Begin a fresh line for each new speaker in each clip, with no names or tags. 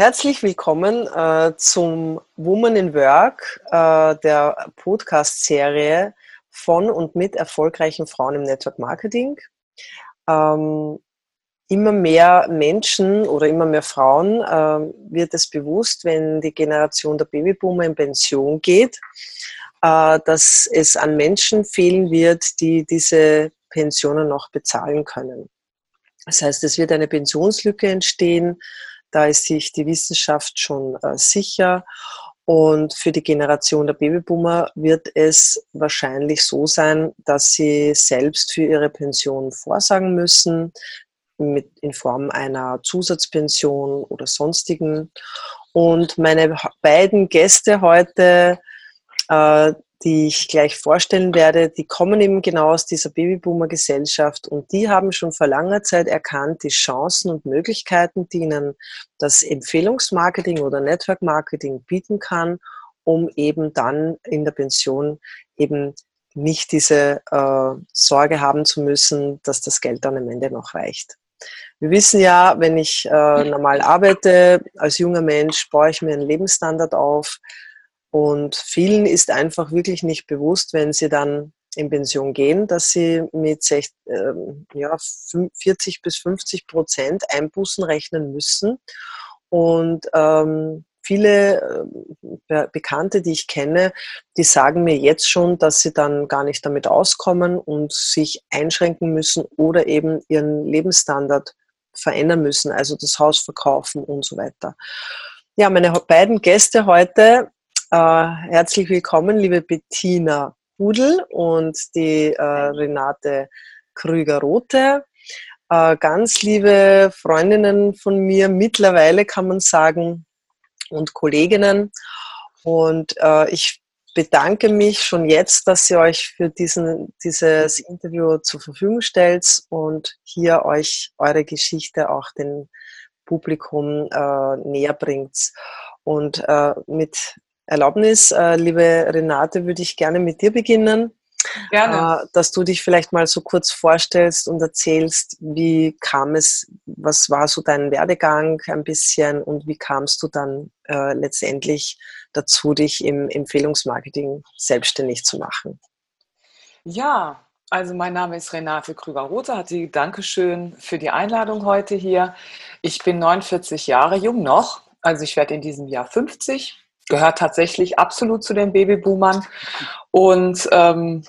Herzlich willkommen äh, zum Woman in Work, äh, der Podcast-Serie von und mit erfolgreichen Frauen im Network Marketing. Ähm, immer mehr Menschen oder immer mehr Frauen äh, wird es bewusst, wenn die Generation der Babyboomer in Pension geht, äh, dass es an Menschen fehlen wird, die diese Pensionen noch bezahlen können. Das heißt, es wird eine Pensionslücke entstehen da ist sich die Wissenschaft schon äh, sicher. Und für die Generation der Babyboomer wird es wahrscheinlich so sein, dass sie selbst für ihre Pension vorsagen müssen, mit, in Form einer Zusatzpension oder sonstigen. Und meine beiden Gäste heute, äh, die ich gleich vorstellen werde, die kommen eben genau aus dieser Babyboomer-Gesellschaft und die haben schon vor langer Zeit erkannt, die Chancen und Möglichkeiten, die ihnen das Empfehlungsmarketing oder Network-Marketing bieten kann, um eben dann in der Pension eben nicht diese äh, Sorge haben zu müssen, dass das Geld dann am Ende noch reicht. Wir wissen ja, wenn ich äh, normal arbeite, als junger Mensch baue ich mir einen Lebensstandard auf, und vielen ist einfach wirklich nicht bewusst, wenn sie dann in Pension gehen, dass sie mit 60, äh, ja, 40 bis 50 Prozent Einbußen rechnen müssen. Und ähm, viele äh, Bekannte, die ich kenne, die sagen mir jetzt schon, dass sie dann gar nicht damit auskommen und sich einschränken müssen oder eben ihren Lebensstandard verändern müssen, also das Haus verkaufen und so weiter. Ja, meine beiden Gäste heute äh, herzlich willkommen, liebe Bettina Hudel und die äh, Renate Krüger-Rothe. Äh, ganz liebe Freundinnen von mir, mittlerweile kann man sagen, und Kolleginnen. Und äh, ich bedanke mich schon jetzt, dass ihr euch für diesen, dieses Interview zur Verfügung stellt und hier euch eure Geschichte auch dem Publikum äh, näher bringt. Und äh, mit Erlaubnis, äh, liebe Renate, würde ich gerne mit dir beginnen. Gerne. Äh, dass du dich vielleicht mal so kurz vorstellst und erzählst, wie kam es, was war so dein Werdegang ein bisschen und wie kamst du dann äh, letztendlich dazu, dich im Empfehlungsmarketing selbstständig zu machen?
Ja, also mein Name ist Renate Krüger-Rothe. Hatte Dankeschön für die Einladung heute hier. Ich bin 49 Jahre jung noch, also ich werde in diesem Jahr 50 gehört tatsächlich absolut zu den Babyboomern. Und ähm,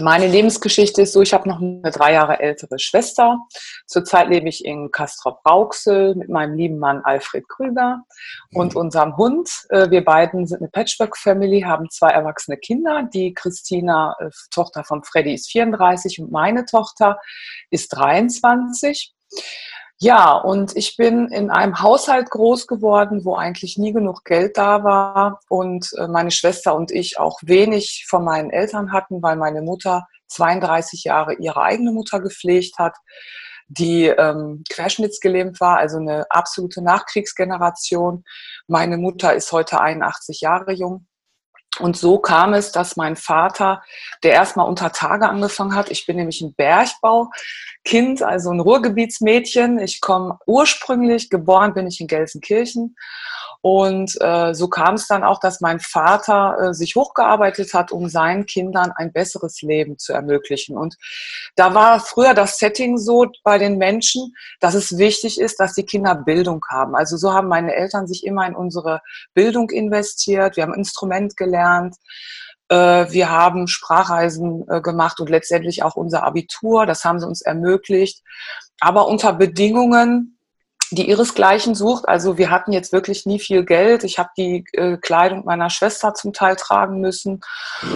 meine Lebensgeschichte ist so, ich habe noch eine drei Jahre ältere Schwester. Zurzeit lebe ich in Castrop-Rauxel mit meinem lieben Mann Alfred Krüger und mhm. unserem Hund. Äh, wir beiden sind eine Patchwork-Family, haben zwei erwachsene Kinder. Die Christina, äh, Tochter von Freddy, ist 34 und meine Tochter ist 23. Ja, und ich bin in einem Haushalt groß geworden, wo eigentlich nie genug Geld da war und äh, meine Schwester und ich auch wenig von meinen Eltern hatten, weil meine Mutter 32 Jahre ihre eigene Mutter gepflegt hat, die ähm, querschnittsgelähmt war, also eine absolute Nachkriegsgeneration. Meine Mutter ist heute 81 Jahre jung. Und so kam es, dass mein Vater, der erstmal unter Tage angefangen hat, ich bin nämlich ein Bergbaukind, also ein Ruhrgebietsmädchen. Ich komme ursprünglich, geboren bin ich in Gelsenkirchen und äh, so kam es dann auch, dass mein Vater äh, sich hochgearbeitet hat, um seinen Kindern ein besseres Leben zu ermöglichen. Und da war früher das Setting so bei den Menschen, dass es wichtig ist, dass die Kinder Bildung haben. Also so haben meine Eltern sich immer in unsere Bildung investiert. Wir haben Instrument gelernt. Äh, wir haben Sprachreisen äh, gemacht und letztendlich auch unser Abitur. Das haben sie uns ermöglicht. Aber unter Bedingungen, die ihresgleichen sucht. Also wir hatten jetzt wirklich nie viel Geld. Ich habe die äh, Kleidung meiner Schwester zum Teil tragen müssen.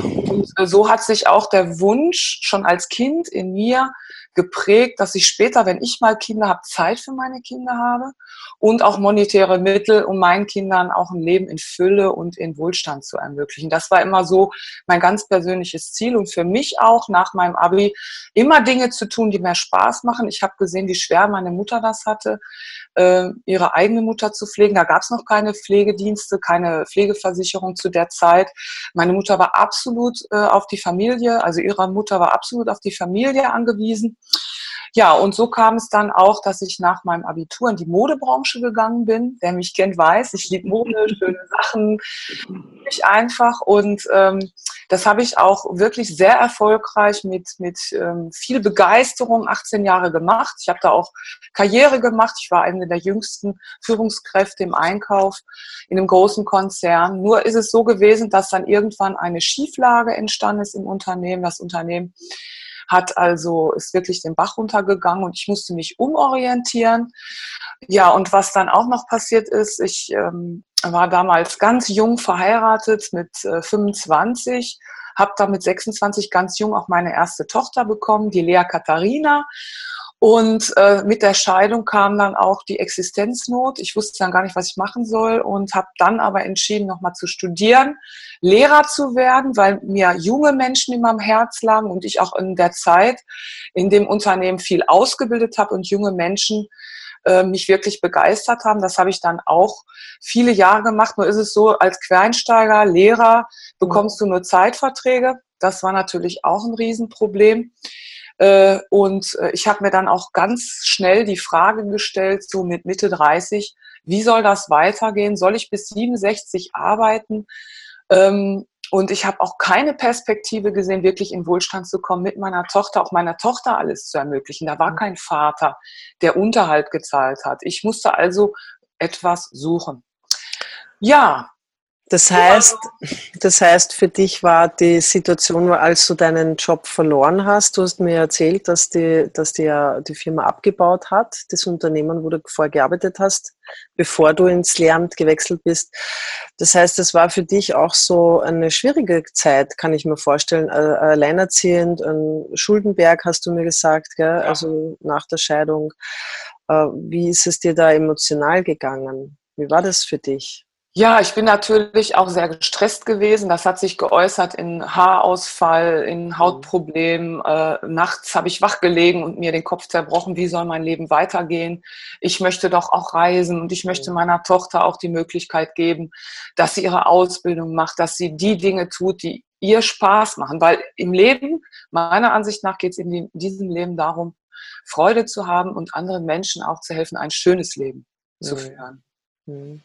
Und so hat sich auch der Wunsch schon als Kind in mir geprägt, dass ich später, wenn ich mal Kinder habe, Zeit für meine Kinder habe und auch monetäre Mittel, um meinen Kindern auch ein Leben in Fülle und in Wohlstand zu ermöglichen. Das war immer so mein ganz persönliches Ziel und für mich auch nach meinem Abi immer Dinge zu tun, die mir Spaß machen. Ich habe gesehen, wie schwer meine Mutter das hatte, äh, ihre eigene Mutter zu pflegen. Da gab es noch keine Pflegedienste, keine Pflegeversicherung zu der Zeit. Meine Mutter war absolut äh, auf die Familie, also ihre Mutter war absolut auf die Familie angewiesen. Ja, und so kam es dann auch, dass ich nach meinem Abitur in die Modebranche gegangen bin. Wer mich kennt, weiß, ich liebe Mode, schöne Sachen, ich einfach. Und ähm, das habe ich auch wirklich sehr erfolgreich mit, mit ähm, viel Begeisterung 18 Jahre gemacht. Ich habe da auch Karriere gemacht. Ich war eine der jüngsten Führungskräfte im Einkauf in einem großen Konzern. Nur ist es so gewesen, dass dann irgendwann eine Schieflage entstanden ist im Unternehmen. Das Unternehmen hat also, ist wirklich den Bach runtergegangen und ich musste mich umorientieren. Ja, und was dann auch noch passiert ist, ich ähm, war damals ganz jung verheiratet mit äh, 25, habe da mit 26 ganz jung auch meine erste Tochter bekommen, die Lea Katharina. Und äh, mit der Scheidung kam dann auch die Existenznot. Ich wusste dann gar nicht, was ich machen soll und habe dann aber entschieden, nochmal zu studieren, Lehrer zu werden, weil mir junge Menschen in meinem Herz lagen und ich auch in der Zeit in dem Unternehmen viel ausgebildet habe und junge Menschen äh, mich wirklich begeistert haben. Das habe ich dann auch viele Jahre gemacht. Nur ist es so, als Quereinsteiger, Lehrer bekommst du nur Zeitverträge. Das war natürlich auch ein Riesenproblem. Äh, und äh, ich habe mir dann auch ganz schnell die Frage gestellt, so mit Mitte 30, wie soll das weitergehen? Soll ich bis 67 arbeiten? Ähm, und ich habe auch keine Perspektive gesehen, wirklich in Wohlstand zu kommen, mit meiner Tochter, auch meiner Tochter alles zu ermöglichen. Da war mhm. kein Vater, der Unterhalt gezahlt hat. Ich musste also etwas suchen. Ja,
das heißt, das heißt, für dich war die Situation, als du deinen Job verloren hast, du hast mir erzählt, dass die, dass die, die Firma abgebaut hat, das Unternehmen, wo du vorher gearbeitet hast, bevor du ins Lehramt gewechselt bist. Das heißt, es war für dich auch so eine schwierige Zeit, kann ich mir vorstellen. Alleinerziehend, ein Schuldenberg hast du mir gesagt, gell? also nach der Scheidung. Äh, wie ist es dir da emotional gegangen? Wie war das für dich?
Ja, ich bin natürlich auch sehr gestresst gewesen. Das hat sich geäußert in Haarausfall, in mhm. Hautproblemen. Äh, nachts habe ich wachgelegen und mir den Kopf zerbrochen, wie soll mein Leben weitergehen? Ich möchte doch auch reisen und ich möchte mhm. meiner Tochter auch die Möglichkeit geben, dass sie ihre Ausbildung macht, dass sie die Dinge tut, die ihr Spaß machen. Weil im Leben, meiner Ansicht nach, geht es in diesem Leben darum, Freude zu haben und anderen Menschen auch zu helfen, ein schönes Leben mhm. zu führen. Mhm.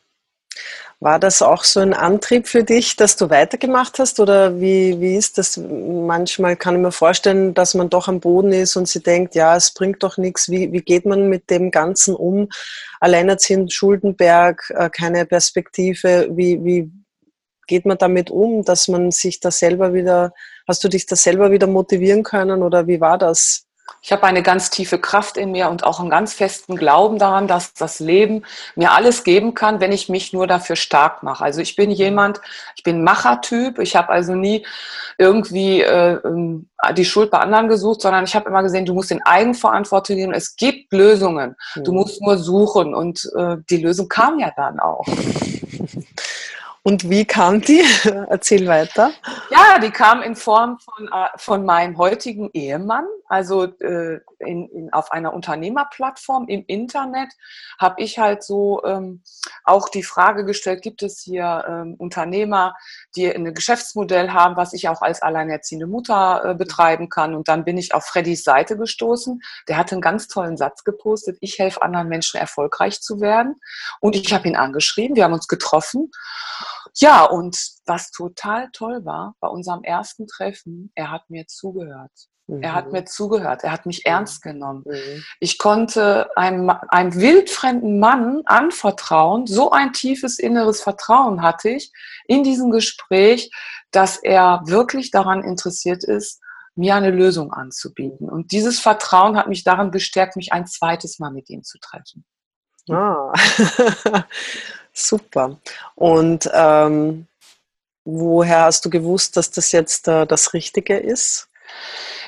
War das auch so ein Antrieb für dich, dass du weitergemacht hast? Oder wie, wie ist das? Manchmal kann ich mir vorstellen, dass man doch am Boden ist und sie denkt, ja, es bringt doch nichts. Wie, wie geht man mit dem Ganzen um? Alleinerziehend, Schuldenberg, äh, keine Perspektive. Wie, wie geht man damit um, dass man sich da selber wieder, hast du dich da selber wieder motivieren können oder wie war das?
Ich habe eine ganz tiefe Kraft in mir und auch einen ganz festen Glauben daran, dass das Leben mir alles geben kann, wenn ich mich nur dafür stark mache. Also ich bin mhm. jemand, ich bin Machertyp. Ich habe also nie irgendwie äh, die Schuld bei anderen gesucht, sondern ich habe immer gesehen, du musst in Eigenverantwortung gehen. Es gibt Lösungen. Du mhm. musst nur suchen und äh, die Lösung kam ja dann auch.
Und wie kam die? Erzähl weiter.
Ja, die kam in Form von, äh, von meinem heutigen Ehemann. Also äh, in, in, auf einer Unternehmerplattform im Internet habe ich halt so ähm, auch die Frage gestellt, gibt es hier ähm, Unternehmer, die ein Geschäftsmodell haben, was ich auch als alleinerziehende Mutter äh, betreiben kann. Und dann bin ich auf Freddys Seite gestoßen. Der hatte einen ganz tollen Satz gepostet, ich helfe anderen Menschen erfolgreich zu werden. Und ich habe ihn angeschrieben, wir haben uns getroffen. Ja, und was total toll war, bei unserem ersten Treffen, er hat mir zugehört. Mhm. Er hat mhm. mir zugehört, er hat mich ernst genommen. Mhm. Ich konnte einem, einem wildfremden Mann anvertrauen, so ein tiefes inneres Vertrauen hatte ich in diesem Gespräch, dass er wirklich daran interessiert ist, mir eine Lösung anzubieten. Und dieses Vertrauen hat mich daran bestärkt, mich ein zweites Mal mit ihm zu treffen.
Ah. Super. Und ähm, woher hast du gewusst, dass das jetzt äh, das Richtige ist?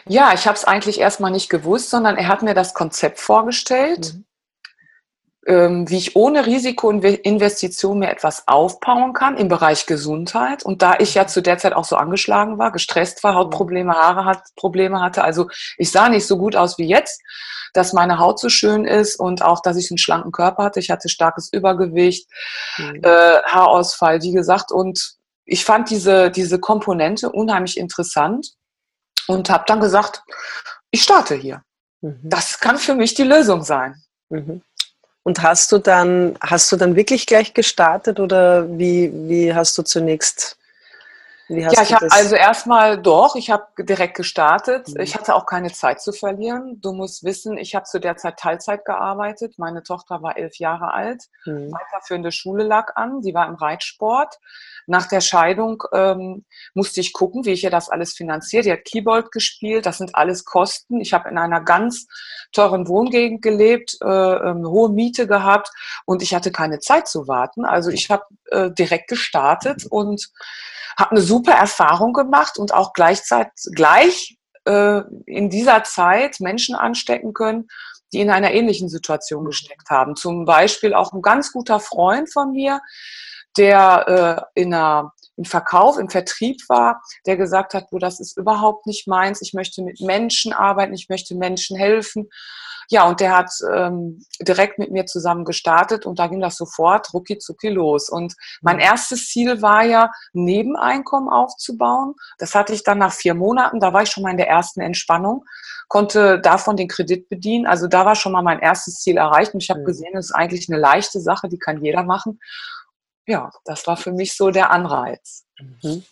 Ja, ich habe es eigentlich erstmal nicht gewusst, sondern er hat mir das Konzept vorgestellt, mhm. Ähm, wie ich ohne Risiko und Investition mir etwas aufbauen kann im Bereich Gesundheit. Und da ich ja zu der Zeit auch so angeschlagen war, gestresst war, Hautprobleme, Haare hat, Probleme hatte, also ich sah nicht so gut aus wie jetzt, dass meine Haut so schön ist und auch, dass ich einen schlanken Körper hatte. Ich hatte starkes Übergewicht, mhm. äh, Haarausfall, wie gesagt. Und ich fand diese, diese Komponente unheimlich interessant und habe dann gesagt, ich starte hier. Mhm. Das kann für mich die Lösung sein.
Mhm. Und hast du dann, hast du dann wirklich gleich gestartet oder wie, wie hast du zunächst
ja, ich habe also erstmal doch, ich habe direkt gestartet. Mhm. Ich hatte auch keine Zeit zu verlieren. Du musst wissen, ich habe zu der Zeit Teilzeit gearbeitet. Meine Tochter war elf Jahre alt. Mhm. Weiterführende Schule lag an. Sie war im Reitsport. Nach der Scheidung ähm, musste ich gucken, wie ich ihr das alles finanziere. Die hat Keyboard gespielt. Das sind alles Kosten. Ich habe in einer ganz teuren Wohngegend gelebt, äh, ähm, hohe Miete gehabt und ich hatte keine Zeit zu warten. Also ich habe äh, direkt gestartet und habe eine super Erfahrung gemacht und auch gleichzeitig gleich äh, in dieser Zeit Menschen anstecken können, die in einer ähnlichen Situation gesteckt haben. Zum Beispiel auch ein ganz guter Freund von mir, der äh, in einer, im Verkauf, im Vertrieb war, der gesagt hat, wo das ist überhaupt nicht meins, ich möchte mit Menschen arbeiten, ich möchte Menschen helfen. Ja, und der hat ähm, direkt mit mir zusammen gestartet und da ging das sofort rucki zucki los. Und mein mhm. erstes Ziel war ja, Nebeneinkommen aufzubauen. Das hatte ich dann nach vier Monaten, da war ich schon mal in der ersten Entspannung, konnte davon den Kredit bedienen. Also da war schon mal mein erstes Ziel erreicht und ich habe mhm. gesehen, es ist eigentlich eine leichte Sache, die kann jeder machen. Ja, das war für mich so der Anreiz. Mhm.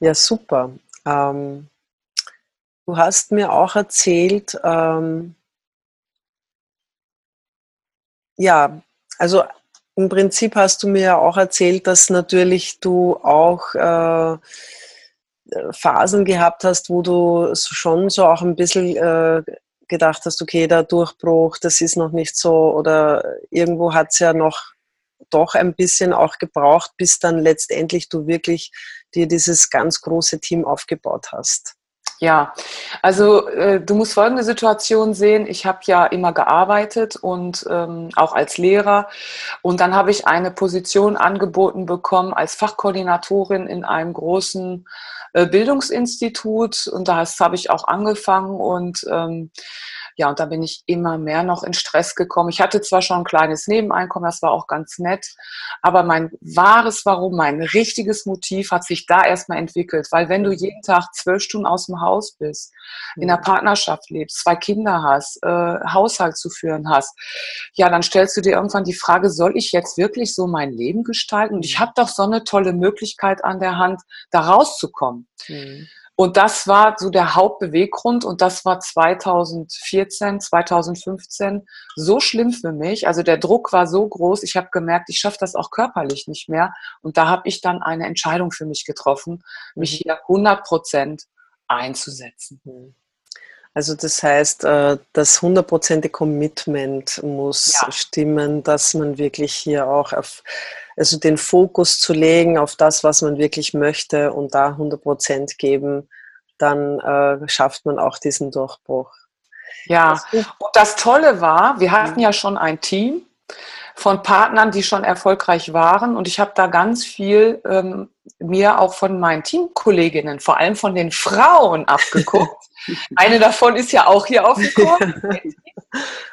Ja, super. Ähm, du hast mir auch erzählt, ähm, ja, also im Prinzip hast du mir ja auch erzählt, dass natürlich du auch äh, Phasen gehabt hast, wo du schon so auch ein bisschen äh, gedacht hast, okay, der Durchbruch, das ist noch nicht so oder irgendwo hat es ja noch doch ein bisschen auch gebraucht, bis dann letztendlich du wirklich dir dieses ganz große Team aufgebaut hast.
Ja, also äh, du musst folgende Situation sehen. Ich habe ja immer gearbeitet und ähm, auch als Lehrer. Und dann habe ich eine Position angeboten bekommen als Fachkoordinatorin in einem großen äh, Bildungsinstitut. Und da habe ich auch angefangen und ähm, ja, und da bin ich immer mehr noch in Stress gekommen. Ich hatte zwar schon ein kleines Nebeneinkommen, das war auch ganz nett, aber mein wahres Warum, mein richtiges Motiv hat sich da erstmal entwickelt, weil wenn du mhm. jeden Tag zwölf Stunden aus dem Haus bist, in einer. Partnerschaft lebst, zwei Kinder hast, äh, Haushalt zu führen hast, ja, dann stellst du dir irgendwann die Frage, soll ich jetzt wirklich so mein Leben gestalten? Und ich mhm. habe doch so eine tolle Möglichkeit an der Hand, da rauszukommen. Mhm. Und das war so der Hauptbeweggrund und das war 2014, 2015 so schlimm für mich. Also der Druck war so groß, ich habe gemerkt, ich schaffe das auch körperlich nicht mehr. Und da habe ich dann eine Entscheidung für mich getroffen, mich mhm. hier 100 Prozent einzusetzen. Mhm.
Also das heißt, äh, das hundertprozentige Commitment muss ja. stimmen, dass man wirklich hier auch auf, also den Fokus zu legen auf das, was man wirklich möchte und da 100 Prozent geben, dann äh, schafft man auch diesen Durchbruch.
Ja, und das Tolle war, wir hatten ja schon ein Team von Partnern, die schon erfolgreich waren und ich habe da ganz viel ähm, mir auch von meinen Teamkolleginnen, vor allem von den Frauen abgeguckt. Eine davon ist ja auch hier aufgekommen.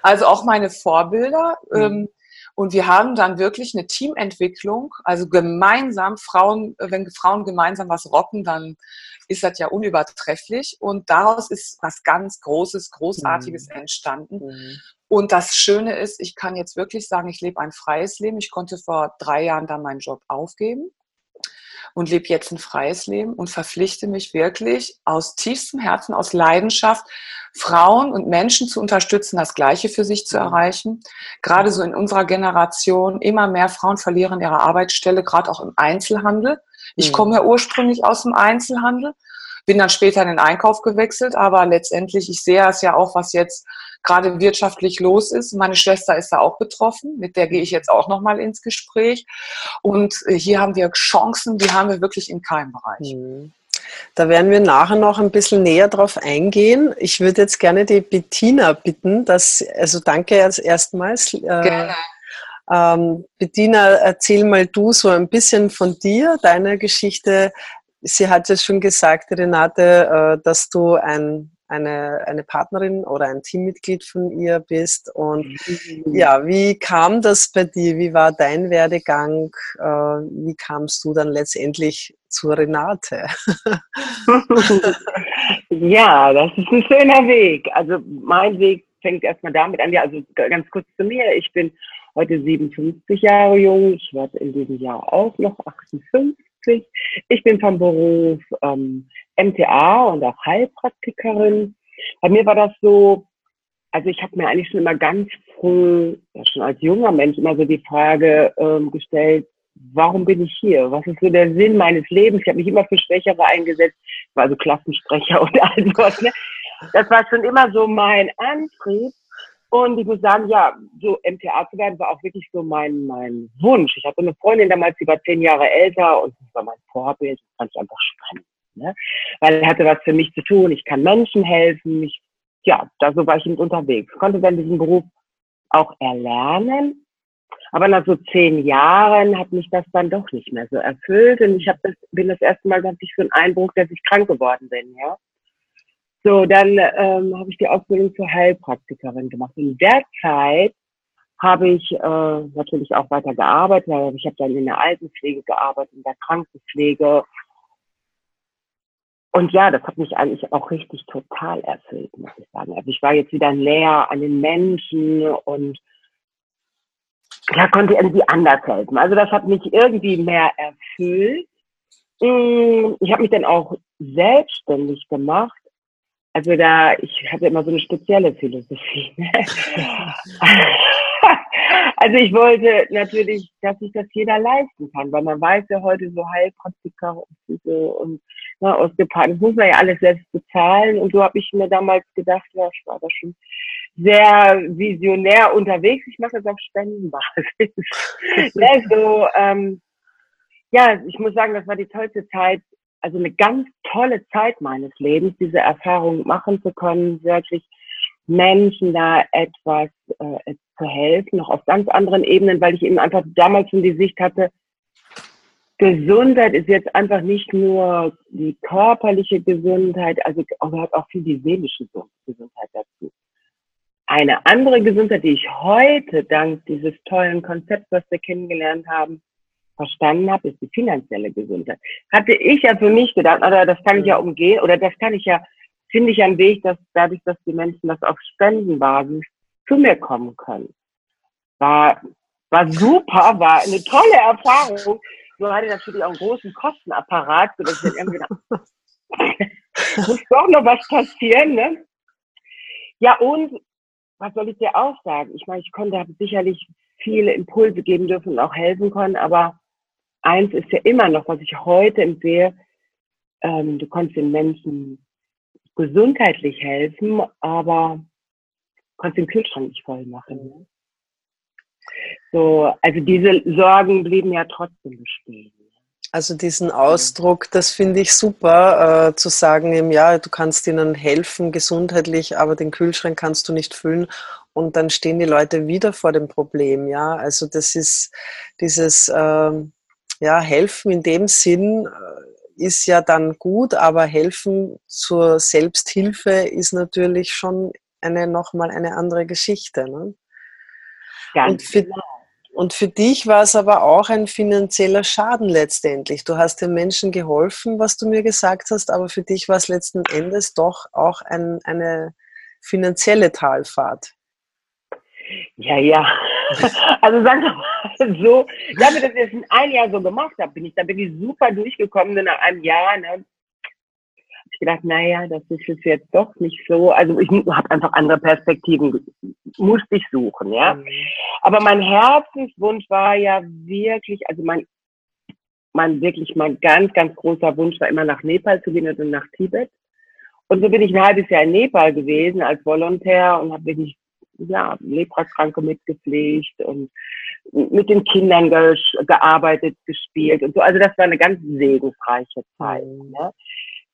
Also auch meine Vorbilder. Mhm. Ähm, und wir haben dann wirklich eine Teamentwicklung, also gemeinsam Frauen, wenn Frauen gemeinsam was rocken, dann ist das ja unübertrefflich. Und daraus ist was ganz Großes, Großartiges mhm. entstanden. Mhm. Und das Schöne ist, ich kann jetzt wirklich sagen, ich lebe ein freies Leben. Ich konnte vor drei Jahren dann meinen Job aufgeben und lebe jetzt ein freies Leben und verpflichte mich wirklich aus tiefstem Herzen, aus Leidenschaft, Frauen und Menschen zu unterstützen, das Gleiche für sich zu erreichen. Gerade so in unserer Generation, immer mehr Frauen verlieren ihre Arbeitsstelle, gerade auch im Einzelhandel. Ich mhm. komme ja ursprünglich aus dem Einzelhandel, bin dann später in den Einkauf gewechselt, aber letztendlich, ich sehe es ja auch, was jetzt gerade wirtschaftlich los ist. Meine Schwester ist da auch betroffen, mit der gehe ich jetzt auch nochmal ins Gespräch. Und äh, hier haben wir Chancen, die haben wir wirklich in keinem Bereich. Mhm.
Da werden wir nachher noch ein bisschen näher drauf eingehen. Ich würde jetzt gerne die Bettina bitten, dass, also danke als erstmals. Äh, gerne. Ähm, Bettina, erzähl mal du so ein bisschen von dir, deiner Geschichte. Sie hat ja schon gesagt, Renate, äh, dass du ein eine, eine Partnerin oder ein Teammitglied von ihr bist. Und mhm. ja, wie kam das bei dir? Wie war dein Werdegang? Äh, wie kamst du dann letztendlich zur Renate?
Ja, das ist ein schöner Weg. Also mein Weg fängt erstmal damit an. Ja, also ganz kurz zu mir. Ich bin heute 57 Jahre jung. Ich werde in diesem Jahr auch noch 58. Ich bin vom Beruf ähm, MTA und auch Heilpraktikerin. Bei mir war das so, also ich habe mir eigentlich schon immer ganz früh, ja schon als junger Mensch, immer so die Frage ähm, gestellt, warum bin ich hier? Was ist so der Sinn meines Lebens? Ich habe mich immer für Schwächere eingesetzt. Ich war also Klassensprecher und all sowas. Ne? Das war schon immer so mein Antrieb. Und ich muss sagen, ja, so MTA zu werden war auch wirklich so mein, mein Wunsch. Ich hatte eine Freundin damals, die war zehn Jahre älter und das war mein Vorbild. Das fand ich einfach spannend. Ne? Weil er hatte was für mich zu tun. Ich kann Menschen helfen. Ich, ja, da so war ich unterwegs. Konnte dann diesen Beruf auch erlernen aber nach so zehn Jahren hat mich das dann doch nicht mehr so erfüllt. Und ich hab das, bin das erste Mal, hatte ich so einen Eindruck, dass ich krank geworden bin, ja. So, dann ähm, habe ich die Ausbildung zur Heilpraktikerin gemacht. In der Zeit habe ich äh, natürlich auch weiter gearbeitet. Ich habe dann in der Altenpflege gearbeitet, in der Krankenpflege. Und ja, das hat mich eigentlich auch richtig total erfüllt, muss ich sagen. Also ich war jetzt wieder näher an den Menschen und ja, konnte irgendwie anders helfen. Also das hat mich irgendwie mehr erfüllt. Mm, ich habe mich dann auch selbstständig gemacht. Also da, ich hatte immer so eine spezielle Philosophie. Ne? also ich wollte natürlich, dass sich das jeder leisten kann, weil man weiß ja heute so Heilpraktiker und, so und ne, Osteopathen, das muss man ja alles selbst bezahlen. Und so habe ich mir damals gedacht, ja, ich war da schon sehr visionär unterwegs. Ich mache das auf Spendenbasis. ne, so, ähm, ja, ich muss sagen, das war die tollste Zeit, also eine ganz tolle Zeit meines Lebens, diese Erfahrung machen zu können, wirklich Menschen da etwas äh, zu helfen, noch auf ganz anderen Ebenen, weil ich eben einfach damals schon die Sicht hatte, Gesundheit ist jetzt einfach nicht nur die körperliche Gesundheit, also gehört auch viel die seelische Gesundheit dazu. Eine andere Gesundheit, die ich heute dank dieses tollen Konzepts, was wir kennengelernt haben, verstanden habe, ist die finanzielle Gesundheit. Hatte ich ja für mich gedacht, oder das kann ich ja umgehen, oder das kann ich ja, finde ich einen Weg, dass dadurch, dass die Menschen das auf Spendenbasis zu mir kommen können. War, war super, war eine tolle Erfahrung. Nur hatte natürlich auch einen großen Kostenapparat, sodass ich irgendwie dachte, muss doch noch was passieren, ne? Ja, und was soll ich dir auch sagen? Ich meine, ich konnte sicherlich viele Impulse geben dürfen und auch helfen können, aber eins ist ja immer noch, was ich heute empfehle, ähm, du kannst den Menschen gesundheitlich helfen, aber kannst den Kühlschrank nicht voll machen. So, also diese Sorgen blieben ja trotzdem bestehen.
Also diesen Ausdruck, das finde ich super, äh, zu sagen, eben, ja, du kannst ihnen helfen gesundheitlich, aber den Kühlschrank kannst du nicht füllen und dann stehen die Leute wieder vor dem Problem, ja. Also das ist dieses, äh, ja, helfen in dem Sinn äh, ist ja dann gut, aber helfen zur Selbsthilfe ist natürlich schon eine nochmal eine andere Geschichte. Ne? Ganz und für, genau. Und für dich war es aber auch ein finanzieller Schaden letztendlich. Du hast den Menschen geholfen, was du mir gesagt hast, aber für dich war es letzten Endes doch auch ein, eine finanzielle Talfahrt.
Ja, ja. Also sagen wir mal so, damit ich das jetzt in ein Jahr so gemacht habe, bin ich da bin ich super durchgekommen nach einem Jahr. Ne? ich gedacht, naja, das ist es jetzt doch nicht so. Also ich habe einfach andere Perspektiven, musste ich suchen, ja. Mhm. Aber mein Herzenswunsch war ja wirklich, also mein, mein wirklich, mein ganz, ganz großer Wunsch war immer nach Nepal zu gehen und nach Tibet. Und so bin ich ein halbes Jahr in Nepal gewesen als Volontär und habe wirklich ja, Leprakranke mitgepflegt und mit den Kindern ge gearbeitet, gespielt und so. Also das war eine ganz segensreiche Zeit. Mhm. Ne?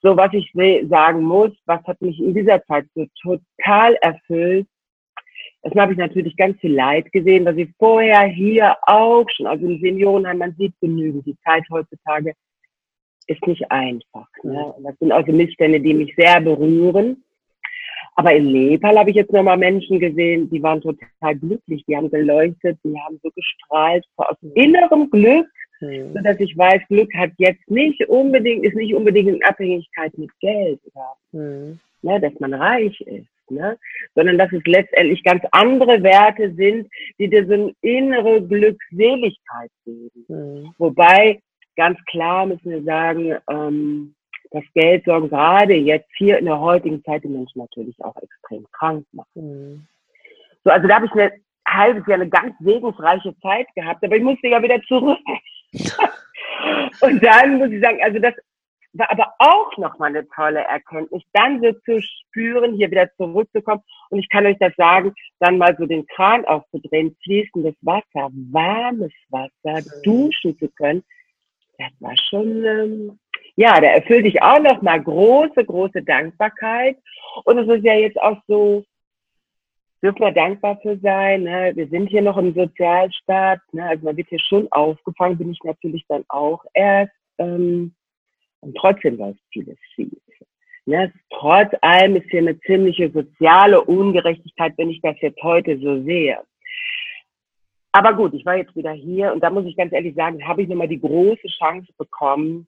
So, was ich sagen muss, was hat mich in dieser Zeit so total erfüllt. Erstmal habe ich natürlich ganz viel Leid gesehen, was ich vorher hier auch schon, also im Seniorenheim, man sieht genügend. Die Zeit heutzutage ist nicht einfach. Ne? Und das sind also Missstände, die mich sehr berühren. Aber in Nepal habe ich jetzt nochmal Menschen gesehen, die waren total glücklich, die haben geleuchtet, die haben so gestrahlt, aus innerem Glück mhm. sodass ich weiß, Glück hat jetzt nicht unbedingt, ist nicht unbedingt in Abhängigkeit mit Geld oder mhm. ne, dass man reich ist. Ne? Sondern dass es letztendlich ganz andere Werte sind, die dir so eine innere Glückseligkeit geben. Mhm. Wobei, ganz klar müssen wir sagen, ähm, das Geld sorgen gerade jetzt hier in der heutigen Zeit die Menschen natürlich auch extrem krank machen. Mhm. So, also da habe ich eine halbes Jahr eine ganz segensreiche Zeit gehabt, aber ich musste ja wieder zurück. und dann muss ich sagen, also das war aber auch nochmal eine tolle Erkenntnis, dann so zu spüren, hier wieder zurückzukommen. Und ich kann euch das sagen, dann mal so den Kran aufzudrehen, fließendes Wasser, warmes Wasser, mhm. duschen zu können. Das war schon, ähm, ja, da erfüllt dich auch nochmal große, große Dankbarkeit. Und es ist ja jetzt auch so, dürfen wir dankbar für sein. Ne? Wir sind hier noch im Sozialstaat. Ne? Also man wird hier schon aufgefangen, bin ich natürlich dann auch erst. Ähm, und trotzdem läuft vieles schief. Ne? Trotz allem ist hier eine ziemliche soziale Ungerechtigkeit, wenn ich das jetzt heute so sehe. Aber gut, ich war jetzt wieder hier und da muss ich ganz ehrlich sagen, habe ich nochmal die große Chance bekommen,